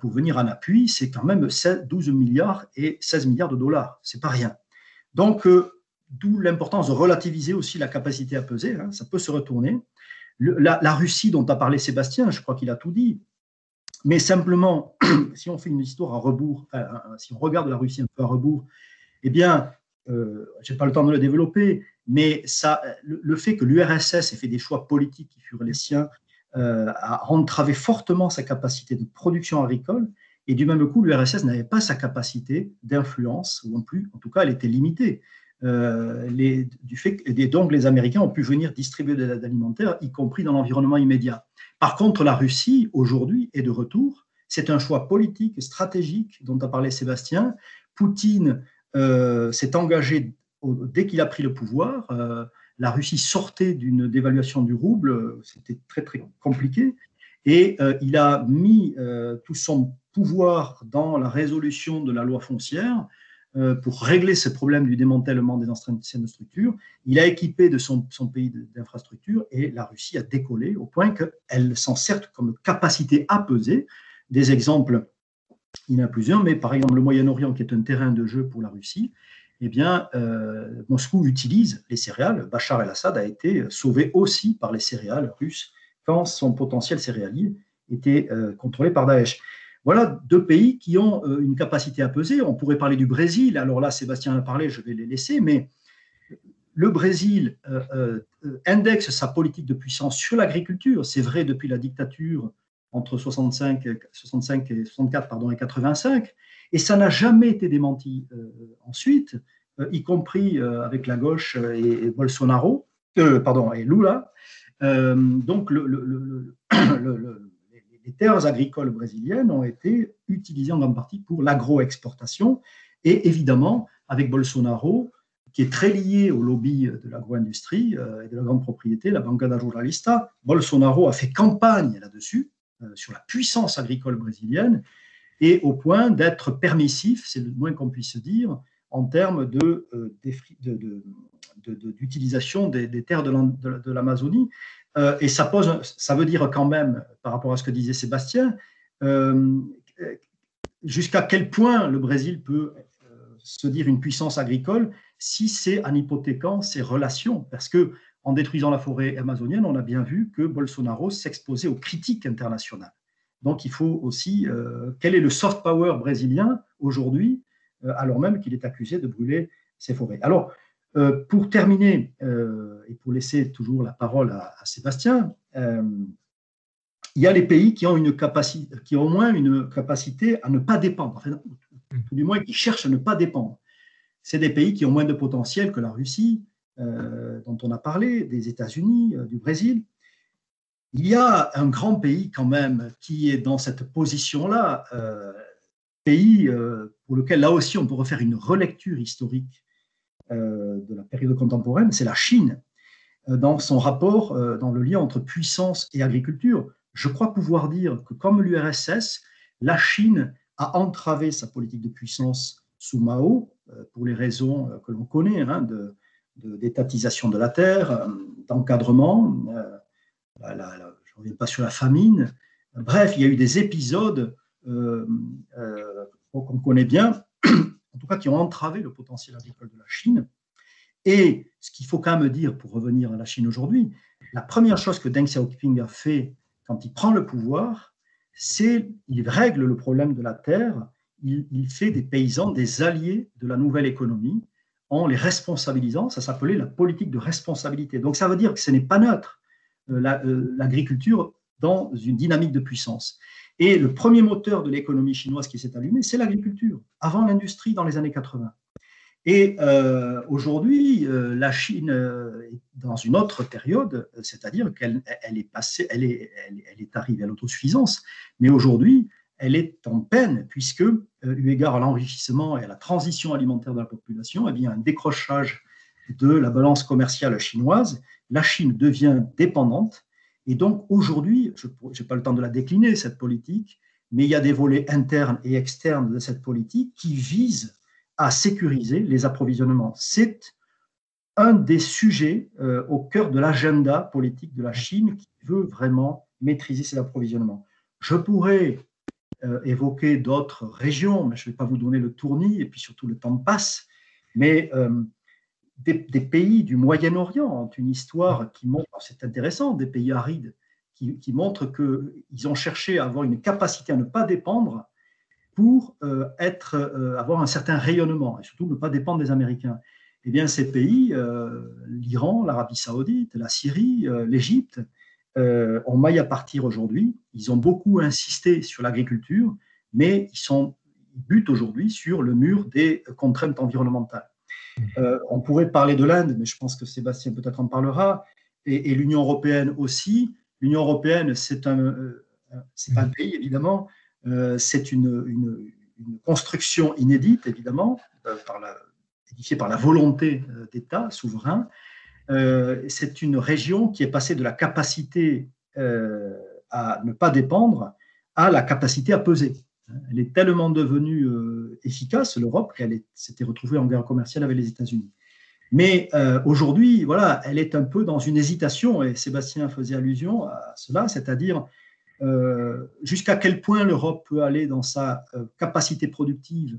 pour venir en appui, c'est quand même 12 milliards et 16 milliards de dollars. C'est pas rien. Donc, D'où l'importance de relativiser aussi la capacité à peser. Hein, ça peut se retourner. la, Russie dont a parlé Sébastien, je crois qu'il a tout dit. Mais simplement, si on fait une histoire à rebours, si on regarde la Russie un peu à rebours, eh bien, euh, je n'ai pas le temps de le développer, mais ça, le, fait que l'URSS ait fait des choix politiques qui furent les siens euh, a entravé fortement sa capacité de production agricole. Et du même coup, l'URSS n'avait pas sa capacité d'influence, ou non plus, en tout cas, elle était limitée. Euh, les, du fait que donc les Américains ont pu venir distribuer de l'aide alimentaire, y compris dans l'environnement immédiat. Par contre, la Russie, aujourd'hui, est de retour. C'est un choix politique, stratégique, dont a parlé Sébastien. Poutine euh, s'est engagé dès qu'il a pris le pouvoir. Euh, la Russie sortait d'une dévaluation du rouble, c'était très très compliqué, et il a mis tout son pouvoir dans la résolution de la loi foncière euh, pour régler ce problème du démantèlement des anciennes structures. Il a équipé de son, pays d'infrastructures et la Russie a décollé au point qu'elle s'en sert comme capacité à peser. Des exemples, il y en a plusieurs, mais par exemple le Moyen-Orient qui est un terrain de jeu pour la Russie, eh bien, euh, Moscou utilise les céréales. Bachar el-Assad a été sauvé aussi par les céréales russes quand son potentiel céréalier était euh, contrôlé par Daesh. Voilà deux pays qui ont euh, une capacité à peser. On pourrait parler du Brésil. Alors là, Sébastien a parlé, je vais les laisser, mais le Brésil indexe sa politique de puissance sur l'agriculture. C'est vrai depuis la dictature entre 65, 65 et 64 pardon, et 85, et ça n'a jamais été démenti ensuite, y compris avec la gauche et, Bolsonaro, pardon, et Lula. donc le, le les terres agricoles brésiliennes ont été utilisées en grande partie pour l'agroexportation. Et évidemment, avec Bolsonaro, qui est très lié au lobby de l'agro-industrie euh, et de la grande propriété, la Bancada Ruralista, Bolsonaro a fait campagne là-dessus, euh, sur la puissance agricole brésilienne, et au point d'être permissif, c'est le moins qu'on puisse dire, en termes d'utilisation de, de, des, terres de l'Amazonie. Euh, et ça, pose, ça veut dire quand même, par rapport à ce que disait Sébastien, euh, jusqu'à quel point le Brésil peut euh, se dire une puissance agricole si c'est en hypothéquant ses relations. Parce que en détruisant la forêt amazonienne, on a bien vu que Bolsonaro s'exposait aux critiques internationales. Donc il faut aussi, quel est le soft power brésilien aujourd'hui, alors même qu'il est accusé de brûler ses forêts. Alors, euh, pour terminer, euh, et pour laisser toujours la parole à, Sébastien, euh, il y a les pays qui ont, une capacité, qui ont au moins une capacité à ne pas dépendre, enfin, du moins qui cherchent à ne pas dépendre. C'est des pays qui ont moins de potentiel que la Russie, dont on a parlé, des États-Unis, du Brésil. Il y a un grand pays quand même qui est dans cette position-là, pays pour lequel là aussi on peut refaire une relecture historique euh, de la période contemporaine, c'est la Chine, euh, dans son rapport, euh, dans le lien entre puissance et agriculture. Je crois pouvoir dire que comme l'URSS, la Chine a entravé sa politique de puissance sous Mao, pour les raisons que l'on connaît, hein, d'étatisation de, la terre, d'encadrement. Je ne reviens pas sur la famine. Bref, il y a eu des épisodes qu'on connaît bien, en tout cas qui ont entravé le potentiel agricole de la Chine. Et ce qu'il faut quand même dire pour revenir à la Chine aujourd'hui, la première chose que Deng Xiaoping a fait quand il prend le pouvoir, c'est il règle le problème de la terre, il, il, fait des paysans des alliés de la nouvelle économie en les responsabilisant. Ça s'appelait la politique de responsabilité. Donc ça veut dire que ce n'est pas neutre euh, euh, l'agriculture dans une dynamique de puissance. Et le premier moteur de l'économie chinoise qui s'est allumé, c'est l'agriculture, avant l'industrie dans les années 80. Et euh, aujourd'hui, euh, la Chine euh, est dans une autre période, c'est-à-dire qu'elle elle est passée, elle est, elle, est arrivée à l'autosuffisance, mais aujourd'hui, elle est en peine puisque, eu égard à l'enrichissement et à la transition alimentaire de la population, eh bien, un décrochage de la balance commerciale chinoise, la Chine devient dépendante. Et donc aujourd'hui, je n'ai pas le temps de la décliner, cette politique, mais il y a des volets internes et externes de cette politique qui visent à sécuriser les approvisionnements. C'est un des sujets euh, au cœur de l'agenda politique de la Chine qui veut vraiment maîtriser ses approvisionnements. Je pourrais euh, évoquer d'autres régions, mais je ne vais pas vous donner le tournis, et puis surtout le temps passe, mais euh, des, pays du Moyen-Orient ont une histoire qui montre, c'est intéressant, des pays arides, qui, montrent qu'ils ont cherché à avoir une capacité à ne pas dépendre pour euh, être, euh, avoir un certain rayonnement et surtout ne pas dépendre des Américains. Eh bien, ces pays, euh, l'Iran, l'Arabie saoudite, la Syrie, l'Égypte, ont maille à partir aujourd'hui. Ils ont beaucoup insisté sur l'agriculture, mais ils, sont, ils butent aujourd'hui sur le mur des contraintes environnementales. On pourrait parler de l'Inde, mais je pense que Sébastien peut-être en parlera, et, et l'Union européenne aussi. L'Union européenne, c'est un, c'est un pays, évidemment, euh, c'est une, construction inédite, évidemment, euh, par la, édifiée par la volonté euh, d'État souverain. c'est une région qui est passée de la capacité à ne pas dépendre à la capacité à peser. Elle est tellement devenue efficace, l'Europe, qu'elle s'était retrouvée en guerre commerciale avec les États-Unis. Mais aujourd'hui, voilà, elle est un peu dans une hésitation, et Sébastien faisait allusion à cela, c'est-à-dire euh, jusqu'à quel point l'Europe peut aller dans sa euh, capacité productive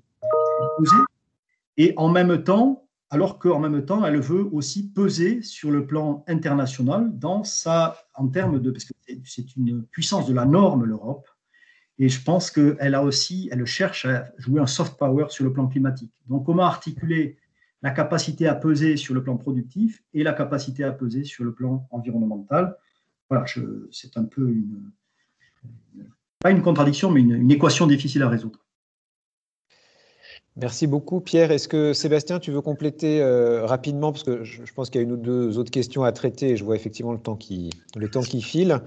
et en même temps, alors qu'en même temps, elle veut aussi peser sur le plan international dans sa, en termes de, parce que c'est une puissance de la norme, l'Europe, et je pense qu'elle a aussi, elle cherche à jouer un soft power sur le plan climatique. Donc, comment articuler la capacité à peser sur le plan productif et la capacité à peser sur le plan environnemental? Voilà, c'est un peu une, pas une contradiction, mais une, équation difficile à résoudre. Merci beaucoup, Pierre. Est-ce que Sébastien, tu veux compléter euh, rapidement? Parce que je, pense qu'il y a une ou deux autres questions à traiter et je vois effectivement le temps qui, le temps qui file,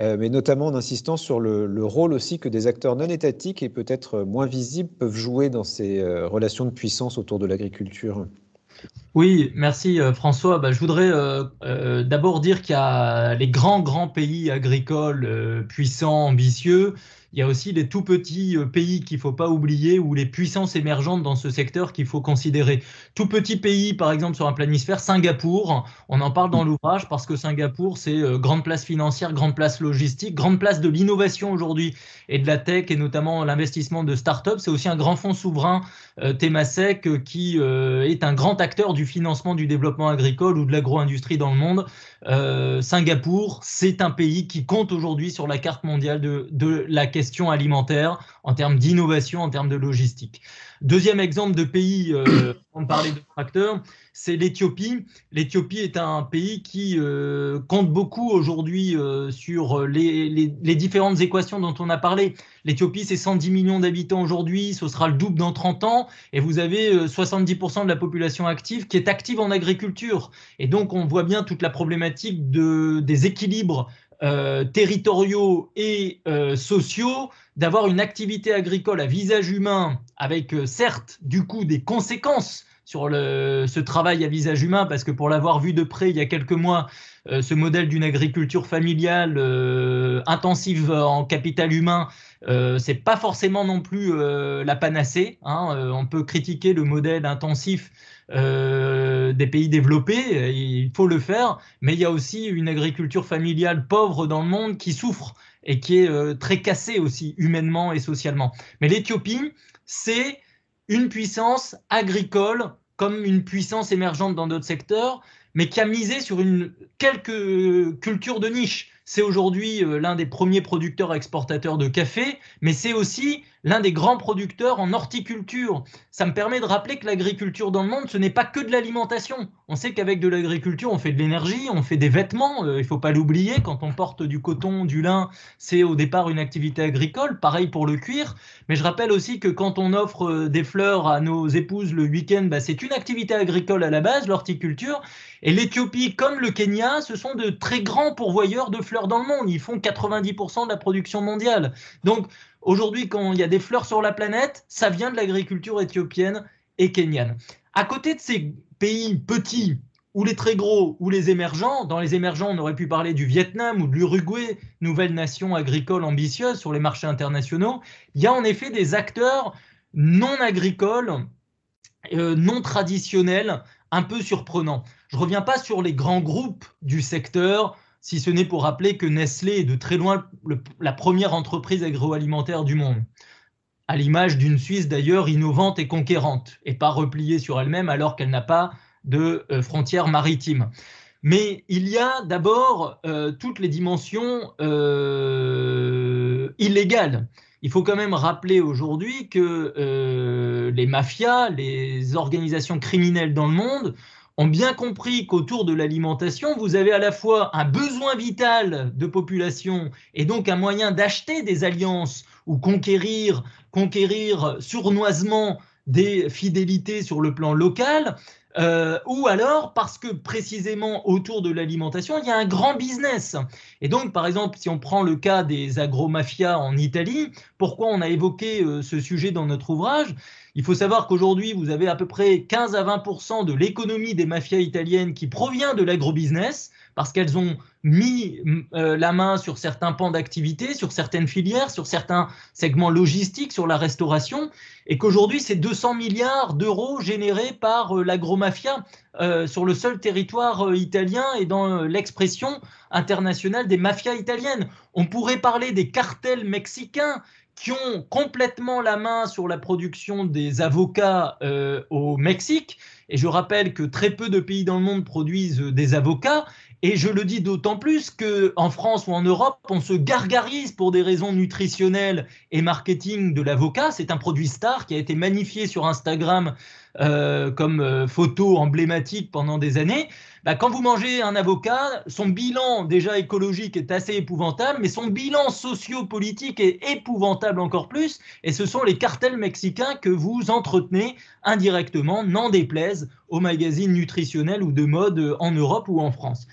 euh, mais notamment en insistant sur le, rôle aussi que des acteurs non étatiques et peut-être moins visibles peuvent jouer dans ces euh, relations de puissance autour de l'agriculture. Oui, merci François. Bah, je voudrais d'abord dire qu'il y a les grands, grands pays agricoles puissants, ambitieux, il y a aussi les tout petits euh, pays qu'il ne faut pas oublier ou les puissances émergentes dans ce secteur qu'il faut considérer. Tout petit pays, par exemple, sur un planisphère, Singapour, on en parle dans l'ouvrage parce que Singapour, c'est euh, grande place financière, grande place logistique, grande place de l'innovation aujourd'hui et de la tech et notamment l'investissement de start-up. C'est aussi un grand fonds souverain, euh, Temasek, qui est un grand acteur du financement du développement agricole ou de l'agro-industrie dans le monde. Singapour, c'est un pays qui compte aujourd'hui sur la carte mondiale de, de la question alimentaire, en termes d'innovation, en termes de logistique. Deuxième exemple de pays, euh, on parlait de tracteurs, c'est l'Éthiopie. L'Éthiopie est un pays qui euh, compte beaucoup aujourd'hui euh, sur les, les, différentes équations dont on a parlé. L'Éthiopie, c'est 110 millions d'habitants aujourd'hui, ce sera le double dans 30 ans, et vous avez 70% de la population active qui est active en agriculture. Et donc, on voit bien toute la problématique de, des équilibres euh, territoriaux et euh, sociaux, d'avoir une activité agricole à visage humain, avec euh, certes du coup des conséquences sur le, ce travail à visage humain, parce que pour l'avoir vu de près il y a quelques mois, ce modèle d'une agriculture familiale intensive en capital humain, euh, c'est pas forcément non plus la panacée. Hein, on peut critiquer le modèle intensif des pays développés, il faut le faire, mais il y a aussi une agriculture familiale pauvre dans le monde qui souffre et qui est très cassée aussi humainement et socialement. Mais l'Éthiopie, c'est une puissance agricole comme une puissance émergente dans d'autres secteurs, mais qui a misé sur une, quelques cultures de niche. C'est aujourd'hui euh, l'un des premiers producteurs exportateurs de café, mais c'est aussi l'un des grands producteurs en horticulture. Ça me permet de rappeler que l'agriculture dans le monde, ce n'est pas que de l'alimentation. On sait qu'avec de l'agriculture, on fait de l'énergie, on fait des vêtements. Euh, il ne faut pas l'oublier, quand on porte du coton, du lin, c'est au départ une activité agricole. Pareil pour le cuir. Mais je rappelle aussi que quand on offre euh, des fleurs à nos épouses le week-end, bah, c'est une activité agricole à la base, l'horticulture. Et l'Éthiopie, comme le Kenya, ce sont de très grands pourvoyeurs de fleurs dans le monde. Ils font 90% de la production mondiale. Donc, Aujourd'hui, quand il y a des fleurs sur la planète, ça vient de l'agriculture éthiopienne et kenyane. À côté de ces pays petits, ou les très gros, ou les émergents, dans les émergents, on aurait pu parler du Vietnam ou de l'Uruguay, nouvelle nation agricole ambitieuse sur les marchés internationaux, il y a en effet des acteurs non agricoles, euh, non traditionnels, un peu surprenants. Je ne reviens pas sur les grands groupes du secteur, si ce n'est pour rappeler que Nestlé est de très loin la première entreprise agroalimentaire du monde, à l'image d'une Suisse d'ailleurs innovante et conquérante, et pas repliée sur elle-même alors qu'elle n'a pas de euh, frontières maritimes. Mais il y a d'abord euh, toutes les dimensions euh, illégales. Il faut quand même rappeler aujourd'hui que les mafias, les organisations criminelles dans le monde ont bien compris qu'autour de l'alimentation, vous avez à la fois un besoin vital de population et donc un moyen d'acheter des alliances ou conquérir, conquérir sournoisement des fidélités sur le plan local, euh, ou alors parce que précisément autour de l'alimentation, il y a un grand business. Et donc, par exemple, si on prend le cas des agromafias en Italie, pourquoi on a évoqué euh, ce sujet dans notre ouvrage? Il faut savoir qu'aujourd'hui, vous avez à peu près 15 à 20% de l'économie des mafias italiennes qui provient de l'agrobusiness parce qu'elles ont mis euh, la main sur certains pans d'activité, sur certaines filières, sur certains segments logistiques, sur la restauration, et qu'aujourd'hui, c'est 200 milliards d'euros générés par euh, l'agromafia euh, sur le seul territoire italien et dans l'expression internationale des mafias italiennes. On pourrait parler des cartels mexicains qui ont complètement la main sur la production des avocats au Mexique. Et je rappelle que très peu de pays dans le monde produisent des avocats et je le dis d'autant plus qu'en France ou en Europe, on se gargarise pour des raisons nutritionnelles et marketing de l'avocat. C'est un produit star qui a été magnifié sur Instagram euh, comme euh, photo emblématique pendant des années. Bah, quand vous mangez un avocat, son bilan déjà écologique est assez épouvantable, mais son bilan socio-politique est épouvantable encore plus. Et ce sont les cartels mexicains que vous entretenez indirectement, n'en déplaise aux magazines nutritionnels ou de mode en Europe ou en France.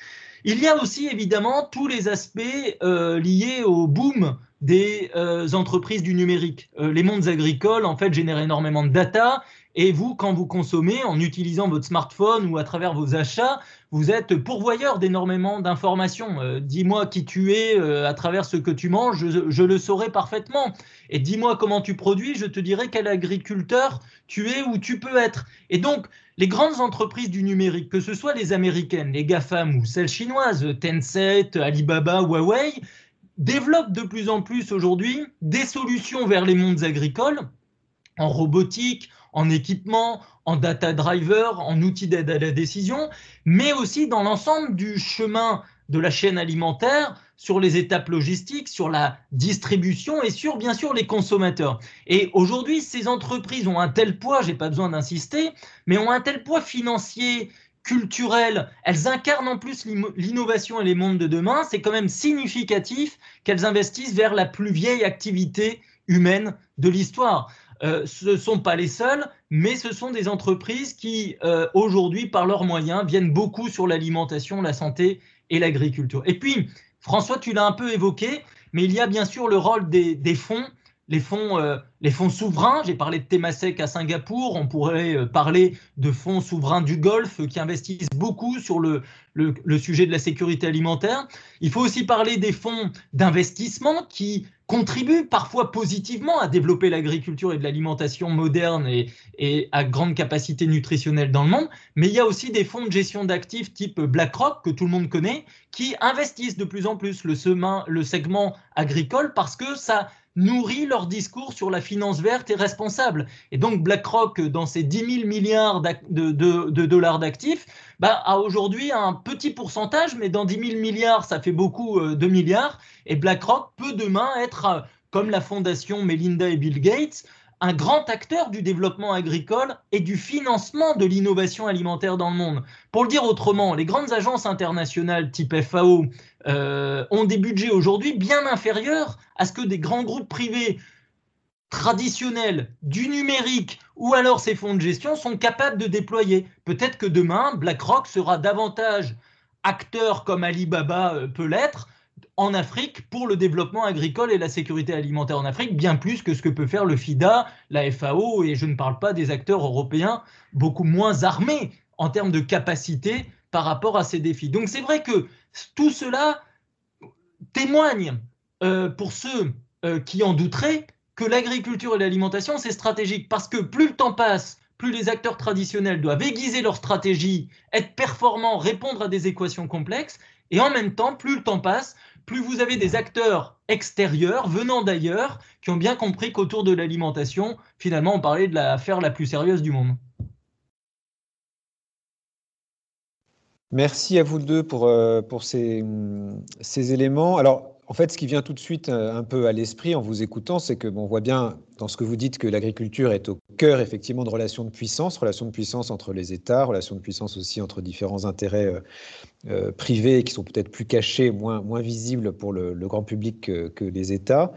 Il y a aussi évidemment tous les aspects euh, liés au boom des euh, entreprises du numérique. Euh, les mondes agricoles, en fait, génèrent énormément de data. Et vous, quand vous consommez, en utilisant votre smartphone ou à travers vos achats, vous êtes pourvoyeur d'énormément d'informations. Euh, dis-moi qui tu es euh, à travers ce que tu manges, je, le saurai parfaitement. Et dis-moi comment tu produis, je te dirai quel agriculteur tu es ou tu peux être. Et donc, les grandes entreprises du numérique, que ce soit les américaines, les GAFAM ou celles chinoises, Tencent, Alibaba, Huawei, développent de plus en plus aujourd'hui des solutions vers les mondes agricoles en robotique, en équipement, en data driver, en outils d'aide à la décision, mais aussi dans l'ensemble du chemin de la chaîne alimentaire, sur les étapes logistiques, sur la distribution et sur bien sûr les consommateurs. Et aujourd'hui, ces entreprises ont un tel poids, j'ai pas besoin d'insister, mais ont un tel poids financier, culturel, elles incarnent en plus l'innovation et les mondes de demain, c'est quand même significatif qu'elles investissent vers la plus vieille activité humaine de l'histoire. Euh, ce ne sont pas les seuls, mais ce sont des entreprises qui, euh, aujourd'hui, par leurs moyens, viennent beaucoup sur l'alimentation, la santé et l'agriculture. Et puis, François, tu l'as un peu évoqué, mais il y a bien sûr le rôle des, fonds, les fonds euh, les fonds souverains, j'ai parlé de Temasek à Singapour, on pourrait parler de fonds souverains du Golfe qui investissent beaucoup sur le, sujet de la sécurité alimentaire. Il faut aussi parler des fonds d'investissement qui contribuent parfois positivement à développer l'agriculture et de l'alimentation moderne et, à grande capacité nutritionnelle dans le monde. Mais il y a aussi des fonds de gestion d'actifs type BlackRock, que tout le monde connaît, qui investissent de plus en plus le, le segment agricole parce que ça nourrit leur discours sur la finance verte et responsable. Et donc BlackRock, dans ses 10 000 milliards de, dollars d'actifs, bah, a aujourd'hui un petit pourcentage, mais dans 10 000 milliards, ça fait beaucoup euh, de milliards. Et BlackRock peut demain être, euh, comme la fondation Melinda et Bill Gates, un grand acteur du développement agricole et du financement de l'innovation alimentaire dans le monde. Pour le dire autrement, les grandes agences internationales type FAO euh, ont des budgets aujourd'hui bien inférieurs à ce que des grands groupes privés traditionnels du numérique ou alors ces fonds de gestion sont capables de déployer. Peut-être que demain, BlackRock sera davantage acteur comme Alibaba euh, peut l'être en Afrique pour le développement agricole et la sécurité alimentaire en Afrique, bien plus que ce que peut faire le FIDA, la FAO, et je ne parle pas des acteurs européens beaucoup moins armés en termes de capacité par rapport à ces défis. Donc c'est vrai que tout cela témoigne euh, pour ceux euh, qui en douteraient que l'agriculture et l'alimentation, c'est stratégique, parce que plus le temps passe, plus les acteurs traditionnels doivent aiguiser leur stratégie, être performants, répondre à des équations complexes, et en même temps, plus le temps passe, plus vous avez des acteurs extérieurs, venant d'ailleurs, qui ont bien compris qu'autour de l'alimentation, finalement, on parlait de l'affaire la plus sérieuse du monde. Merci à vous deux pour, euh, ces, ces éléments. Alors, en fait, ce qui vient tout de suite euh, un peu à l'esprit en vous écoutant, c'est que on voit bien dans ce que vous dites que l'agriculture est au cœur effectivement de relations de puissance, relations de puissance entre les États, relations de puissance aussi entre différents intérêts euh, euh, privés qui sont peut-être plus cachés, moins, visibles pour le, grand public que, les États.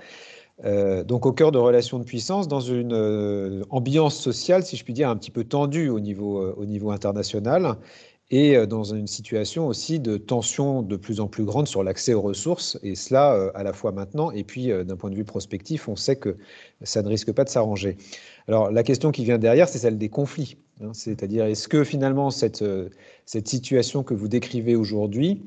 donc au cœur de relations de puissance, dans une ambiance sociale, si je puis dire, un petit peu tendue au niveau international, et euh, dans une situation aussi de tension de plus en plus grande sur l'accès aux ressources, et cela euh, à la fois maintenant, et puis euh, d'un point de vue prospectif, on sait que ça ne risque pas de s'arranger. Alors la question qui vient derrière, c'est celle des conflits, hein. c'est-à-dire est-ce que finalement cette, cette situation que vous décrivez aujourd'hui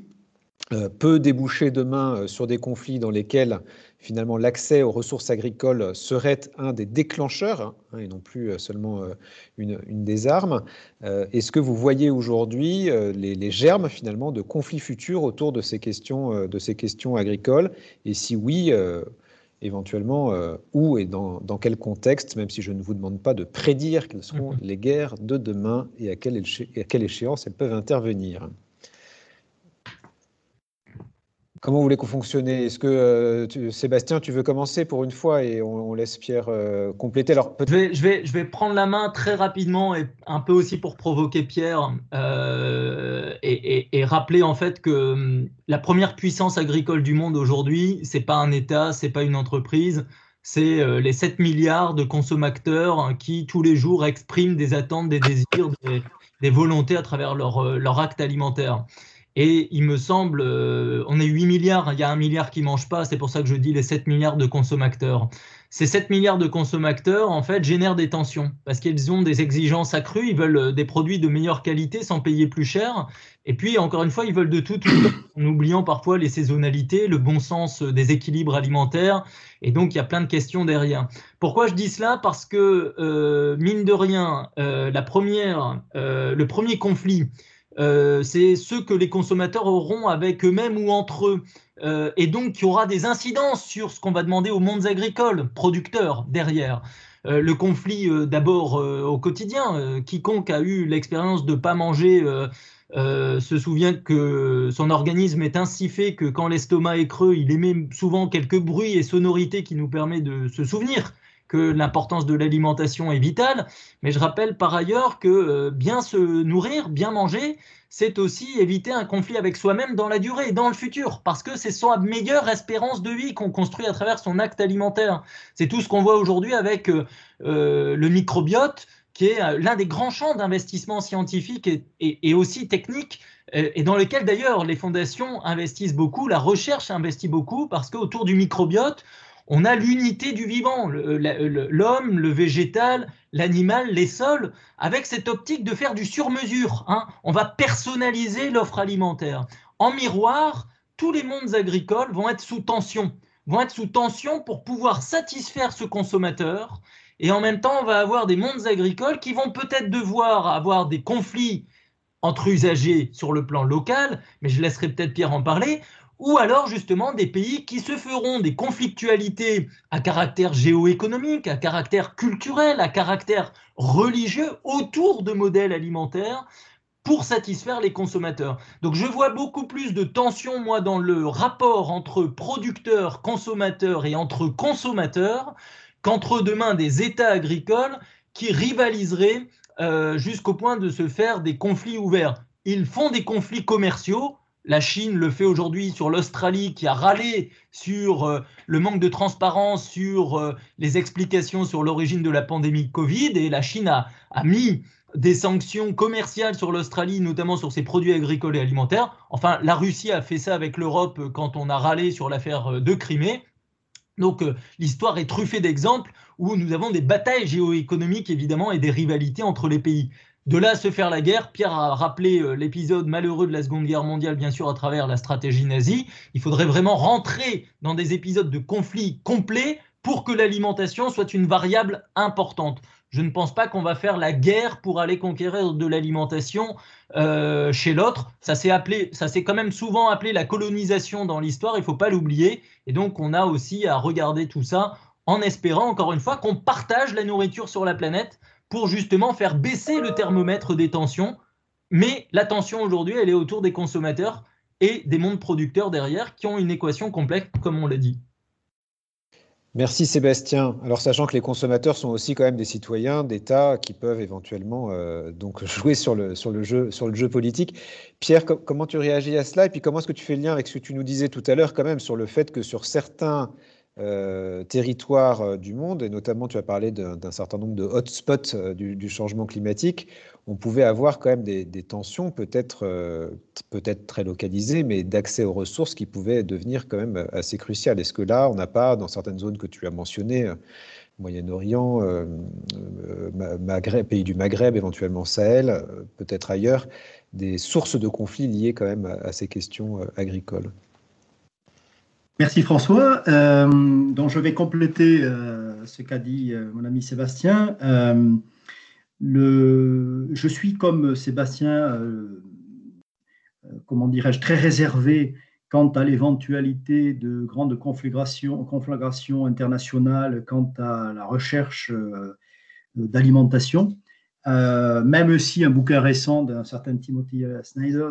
peut déboucher demain sur des conflits dans lesquels finalement l'accès aux ressources agricoles serait un des déclencheurs hein, et non plus euh, seulement euh, une, des armes. Euh, est-ce que vous voyez aujourd'hui les, germes finalement de conflits futurs autour de ces questions, de ces questions agricoles? Et si oui, éventuellement, où et dans, quel contexte, même si je ne vous demande pas de prédire quelles seront mm-hmm. les guerres de demain et à quelle, à quelle échéance elles peuvent intervenir? Comment vous voulez qu'on fonctionne? Est-ce que euh, Sébastien, tu veux commencer pour une fois et on, laisse Pierre euh, compléter? Alors, je, vais, prendre la main très rapidement et un peu aussi pour provoquer Pierre euh, et, rappeler en fait que hum, la première puissance agricole du monde aujourd'hui, c'est pas un État, c'est pas une entreprise, c'est les 7 milliards de consommateurs qui tous les jours expriment des attentes, des désirs, des, volontés à travers leur acte alimentaire. Et il me semble, euh, on est 8 milliards, il y a un milliard qui ne mange pas, c'est pour ça que je dis les 7 milliards de consommateurs. Ces 7 milliards de consommateurs, en fait, génèrent des tensions parce qu'ils ont des exigences accrues, ils veulent euh, des produits de meilleure qualité sans payer plus cher. Et puis, encore une fois, ils veulent de tout, en oubliant parfois les saisonnalités, le bon sens des équilibres alimentaires. Et donc, il y a plein de questions derrière. Pourquoi je dis cela? Parce que, euh, mine de rien, la première, le premier conflit, euh, c'est ceux que les consommateurs auront avec eux-mêmes ou entre eux. Euh, et donc, qui aura des incidences sur ce qu'on va demander aux mondes agricoles, producteurs, derrière. Euh, le conflit, d'abord, au quotidien. quiconque a eu l'expérience de ne pas manger se souvient que son organisme est ainsi fait que quand l'estomac est creux, il émet souvent quelques bruits et sonorités qui nous permettent de se souvenir que l'importance de l'alimentation est vitale, mais je rappelle par ailleurs que euh, bien se nourrir, bien manger, c'est aussi éviter un conflit avec soi-même dans la durée et dans le futur, parce que c'est sa meilleure espérance de vie qu'on construit à travers son acte alimentaire. C'est tout ce qu'on voit aujourd'hui avec euh, euh, le microbiote, qui est l'un des grands champs d'investissement scientifique et, aussi technique, et dans lequel d'ailleurs les fondations investissent beaucoup, la recherche investit beaucoup, parce qu'autour du microbiote, on a l'unité du vivant, l'homme, le, végétal, l'animal, les sols, avec cette optique de faire du sur-mesure. Hein. On va personnaliser l'offre alimentaire. En miroir, tous les mondes agricoles vont être sous tension, vont être sous tension pour pouvoir satisfaire ce consommateur. Et en même temps, on va avoir des mondes agricoles qui vont peut-être devoir avoir des conflits entre usagers sur le plan local, mais je laisserai peut-être Pierre en parler, ou alors justement des pays qui se feront des conflictualités à caractère géoéconomique, à caractère culturel, à caractère religieux autour de modèles alimentaires pour satisfaire les consommateurs. Donc je vois beaucoup plus de tensions, moi, dans le rapport entre producteurs, consommateurs et entre consommateurs qu'entre demain des États agricoles qui rivaliseraient euh, jusqu'au point de se faire des conflits ouverts. Ils font des conflits commerciaux, la Chine le fait aujourd'hui sur l'Australie qui a râlé sur euh, le manque de transparence, sur euh, les explications sur l'origine de la pandémie Covid. Et la Chine a, mis des sanctions commerciales sur l'Australie, notamment sur ses produits agricoles et alimentaires. Enfin, la Russie a fait ça avec l'Europe quand on a râlé sur l'affaire euh, de Crimée. Donc l'histoire est truffée d'exemples où nous avons des batailles géoéconomiques évidemment et des rivalités entre les pays. De là à se faire la guerre, Pierre a rappelé euh, l'épisode malheureux de la Seconde Guerre mondiale, bien sûr, à travers la stratégie nazie. Il faudrait vraiment rentrer dans des épisodes de conflit complets pour que l'alimentation soit une variable importante. Je ne pense pas qu'on va faire la guerre pour aller conquérir de l'alimentation euh, chez l'autre. Ça s'est appelé, ça s'est quand même souvent appelé la colonisation dans l'histoire. Il ne faut pas l'oublier. Et donc, on a aussi à regarder tout ça en espérant, encore une fois, qu'on partage la nourriture sur la planète pour justement faire baisser le thermomètre des tensions. Mais la tension aujourd'hui, elle est autour des consommateurs et des mondes producteurs derrière qui ont une équation complexe, comme on l'a dit. Merci Sébastien. Alors sachant que les consommateurs sont aussi quand même des citoyens d'État qui peuvent éventuellement euh, donc jouer sur le, sur, le jeu, sur le jeu politique. Pierre, comment tu réagis à cela? Et puis comment est-ce que tu fais le lien avec ce que tu nous disais tout à l'heure quand même sur le fait que sur certains euh, territoires euh, du monde, et notamment tu as parlé d'un certain nombre de hotspots euh, du, changement climatique, on pouvait avoir quand même des, tensions peut-être peut-être très localisées, mais d'accès aux ressources qui pouvaient devenir quand même assez cruciales. Est-ce que là, on n'a pas, dans certaines zones que tu as mentionnées, Moyen-Orient, pays du Maghreb, éventuellement Sahel, peut-être ailleurs, des sources de conflits liées quand même à ces questions agricoles? Merci François. Euh, je vais compléter euh, ce qu'a dit euh, mon ami Sébastien. Le, je suis comme Sébastien, comment dirais-je, très réservé quant à l'éventualité de grandes conflagrations, conflagrations internationales quant à la recherche d'alimentation. même si un bouquin récent d'un certain Timothy Snyder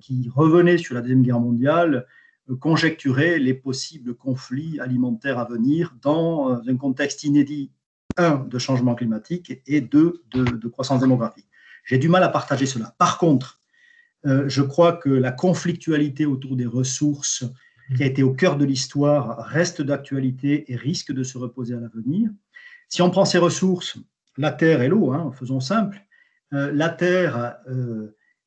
qui revenait sur la Deuxième Guerre mondiale conjecturer les possibles conflits alimentaires à venir dans euh, un contexte inédit, un, de changement climatique et deux, de, croissance démographique. J'ai du mal à partager cela. Par contre, euh, je crois que la conflictualité autour des ressources qui a été au cœur de l'histoire reste d'actualité et risque de se reposer à l'avenir. Si on prend ces ressources, la terre et l'eau, hein, faisons simple, euh, la terre,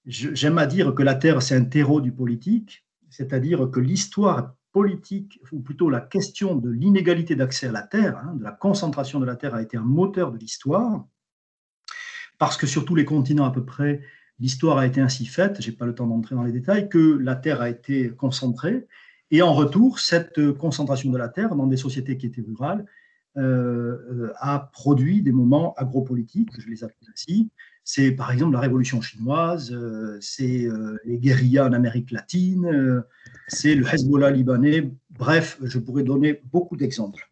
j'aime à dire que la terre, c'est un terreau du politique, c'est-à-dire que l'histoire politique, ou plutôt la question de l'inégalité d'accès à la terre, hein, de la concentration de la terre, a été un moteur de l'histoire, parce que sur tous les continents à peu près, l'histoire a été ainsi faite, je n'ai pas le temps d'entrer dans les détails, que la terre a été concentrée, et en retour, cette concentration de la terre dans des sociétés qui étaient rurales a produit des moments agropolitiques, je les appelle ainsi, c'est par exemple la révolution chinoise, euh, c'est euh, les guérillas en Amérique latine, euh, c'est le Hezbollah libanais. Bref, je pourrais donner beaucoup d'exemples.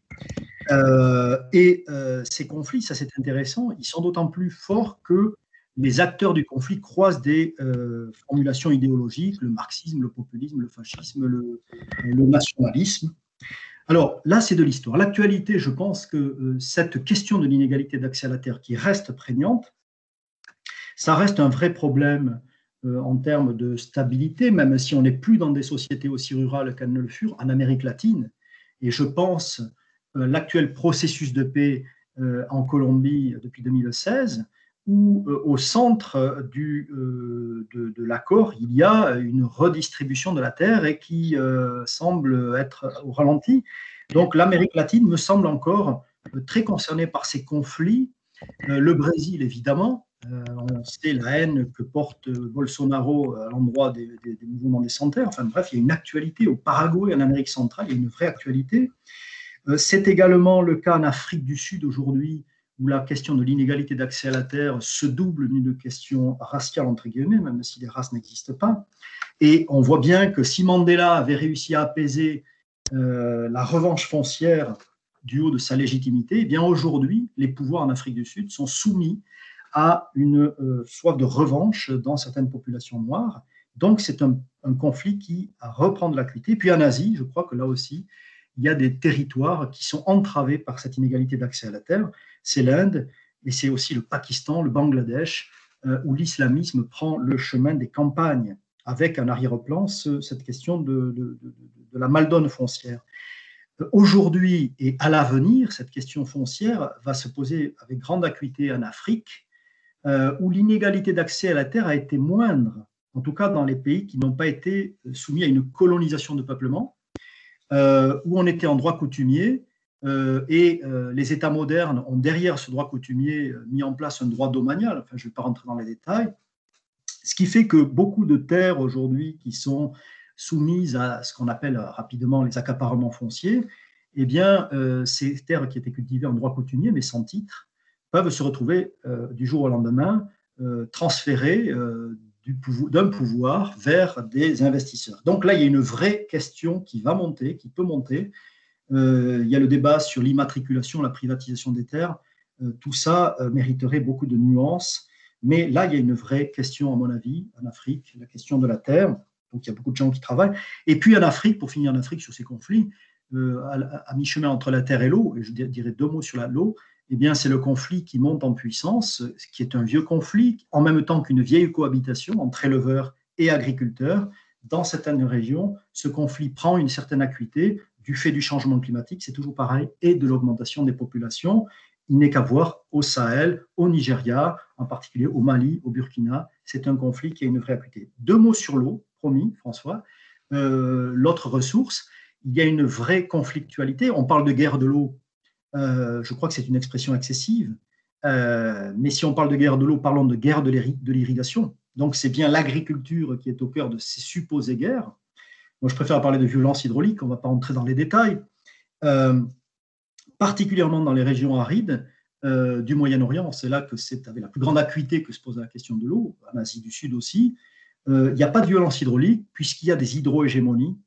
et ces conflits, ça c'est intéressant, ils sont d'autant plus forts que les acteurs du conflit croisent des formulations idéologiques, le marxisme, le populisme, le fascisme, le nationalisme. Alors là, c'est de l'histoire. L'actualité, je pense que cette question de l'inégalité d'accès à la terre qui reste prégnante, ça reste un vrai problème euh, en termes de stabilité, même si on n'est plus dans des sociétés aussi rurales qu'elles ne le furent en Amérique latine. Et je pense euh, l'actuel processus de paix euh, en Colombie depuis 2016 où au centre du, de, l'accord, il y a une redistribution de la terre et qui semble être au ralenti. Donc l'Amérique latine me semble encore très concernée par ces conflits. le Brésil, évidemment, euh, on sait la haine que porte Bolsonaro à l'endroit des, mouvements des sanitaires. Enfin bref, il y a une actualité au Paraguay, en Amérique centrale, il y a une vraie actualité. Euh, c'est également le cas en Afrique du Sud aujourd'hui, où la question de l'inégalité d'accès à la terre se double d'une question raciale, entre guillemets, même si les races n'existent pas. Et on voit bien que si Mandela avait réussi à apaiser euh, la revanche foncière du haut de sa légitimité, eh bien aujourd'hui, les pouvoirs en Afrique du Sud sont soumis à une euh, soif de revanche dans certaines populations noires. Donc c'est un, conflit qui reprend de l'acuité. Puis en Asie, je crois que là aussi, il y a des territoires qui sont entravés par cette inégalité d'accès à la terre. C'est l'Inde, et c'est aussi le Pakistan, le Bangladesh, euh, où l'islamisme prend le chemin des campagnes, avec en arrière-plan cette question de, la maldonne foncière. Aujourd'hui et à l'avenir, cette question foncière va se poser avec grande acuité en Afrique, euh, où l'inégalité d'accès à la terre a été moindre, en tout cas dans les pays qui n'ont pas été soumis à une colonisation de peuplement, euh, où on était en droit coutumier, euh, et les États modernes ont derrière ce droit coutumier mis en place un droit domanial, enfin je ne vais pas rentrer dans les détails, ce qui fait que beaucoup de terres aujourd'hui qui sont soumises à ce qu'on appelle rapidement les accaparements fonciers, eh bien, ces terres qui étaient cultivées en droit coutumier, mais sans titre, peuvent se retrouver euh, du jour au lendemain euh, transférés euh, d'un pouvoir vers des investisseurs. Donc là, il y a une vraie question qui va monter, qui peut monter. il y a le débat sur l'immatriculation, la privatisation des terres. tout ça mériterait beaucoup de nuances. Mais là, il y a une vraie question, à mon avis, en Afrique, la question de la terre. Donc, il y a beaucoup de gens qui travaillent. Et puis, en Afrique, pour finir en Afrique sur ces conflits, à, à mi-chemin entre la terre et l'eau, et je dirais deux mots sur l'eau, eh bien, c'est le conflit qui monte en puissance, qui est un vieux conflit, en même temps qu'une vieille cohabitation entre éleveurs et agriculteurs. Dans certaines régions, ce conflit prend une certaine acuité du fait du changement climatique, c'est toujours pareil, et de l'augmentation des populations. Il n'est qu'à voir au Sahel, au Nigeria, en particulier au Mali, au Burkina. C'est un conflit qui a une vraie acuité. Deux mots sur l'eau, promis, François. Euh, l'autre ressource, il y a une vraie conflictualité. On parle de guerre de l'eau euh, je crois que c'est une expression excessive. Euh, mais si on parle de guerre de l'eau, parlons de guerre de l'irrigation. Donc c'est bien l'agriculture qui est au cœur de ces supposées guerres. Moi, je préfère parler de violence hydraulique, on ne va pas entrer dans les détails. Euh, particulièrement dans les régions arides du Moyen-Orient, c'est là que c'est avec la plus grande acuité que se pose la question de l'eau, en Asie du Sud aussi. Il n'y a pas de violence hydraulique puisqu'il y a des hydrohégémonies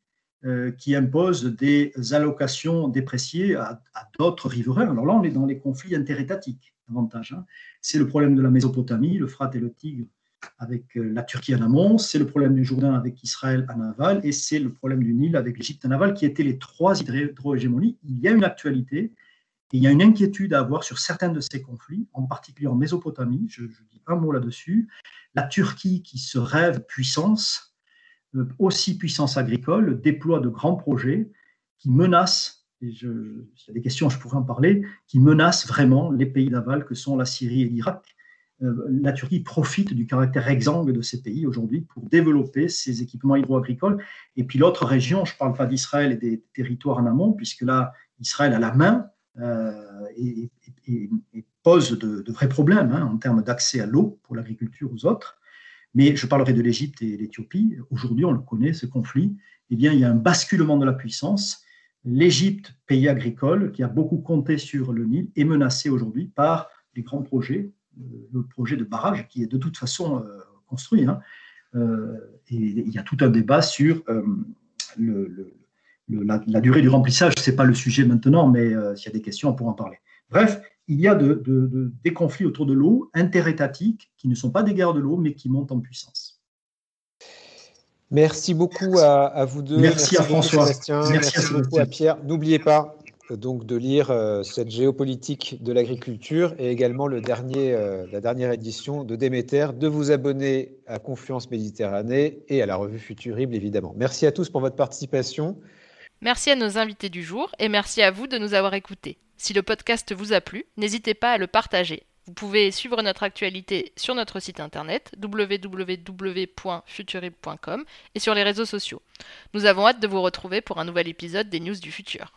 qui impose des allocations dépréciées à, d'autres riverains. Alors là, on est dans les conflits interétatiques davantage. Hein. C'est le problème de la Mésopotamie, le Frat et le Tigre avec euh, la Turquie en amont, c'est le problème du Jourdain avec Israël en aval, et c'est le problème du Nil avec l'Égypte en aval, qui étaient les trois hydro-hégémonies. Il y a une actualité, et il y a une inquiétude à avoir sur certains de ces conflits, en particulier en Mésopotamie, je, dis un mot là-dessus. La Turquie qui se rêve puissance, euh, aussi puissance agricole, déploie de grands projets qui menacent, et je, s'il y a des questions, je pourrais en parler, qui menacent vraiment les pays d'aval que sont la Syrie et l'Irak. Euh, la Turquie profite du caractère exsangue de ces pays aujourd'hui pour développer ses équipements hydro-agricoles. Et puis l'autre région, je ne parle pas d'Israël et des territoires en amont, puisque là, Israël a la main euh, et, pose de, vrais problèmes hein, en termes d'accès à l'eau pour l'agriculture aux autres. Mais je parlerai de l'Égypte et l'Éthiopie. Aujourd'hui, on le connaît, ce conflit. Eh bien, il y a un basculement de la puissance. L'Égypte, pays agricole, qui a beaucoup compté sur le Nil, est menacé aujourd'hui par les grands projets, euh, le projet de barrage qui est de toute façon euh, construit. Hein. Euh, il y a tout un débat sur la, durée du remplissage. Ce n'est pas le sujet maintenant, mais s'il y a des questions, on pourra en parler. Bref, il y a des conflits autour de l'eau, interétatiques, qui ne sont pas des guerres de l'eau, mais qui montent en puissance. Merci beaucoup à, vous deux. Merci, à François. Merci, beaucoup à Pierre. N'oubliez pas euh, donc de lire euh, cette géopolitique de l'agriculture et également le dernier, euh, la dernière édition de Déméter, de vous abonner à Confluence Méditerranée et à la revue Futurible évidemment. Merci à tous pour votre participation. Merci à nos invités du jour et merci à vous de nous avoir écoutés. Si le podcast vous a plu, n'hésitez pas à le partager. Vous pouvez suivre notre actualité sur notre site internet www.futurib.com et sur les réseaux sociaux. Nous avons hâte de vous retrouver pour un nouvel épisode des News du futur.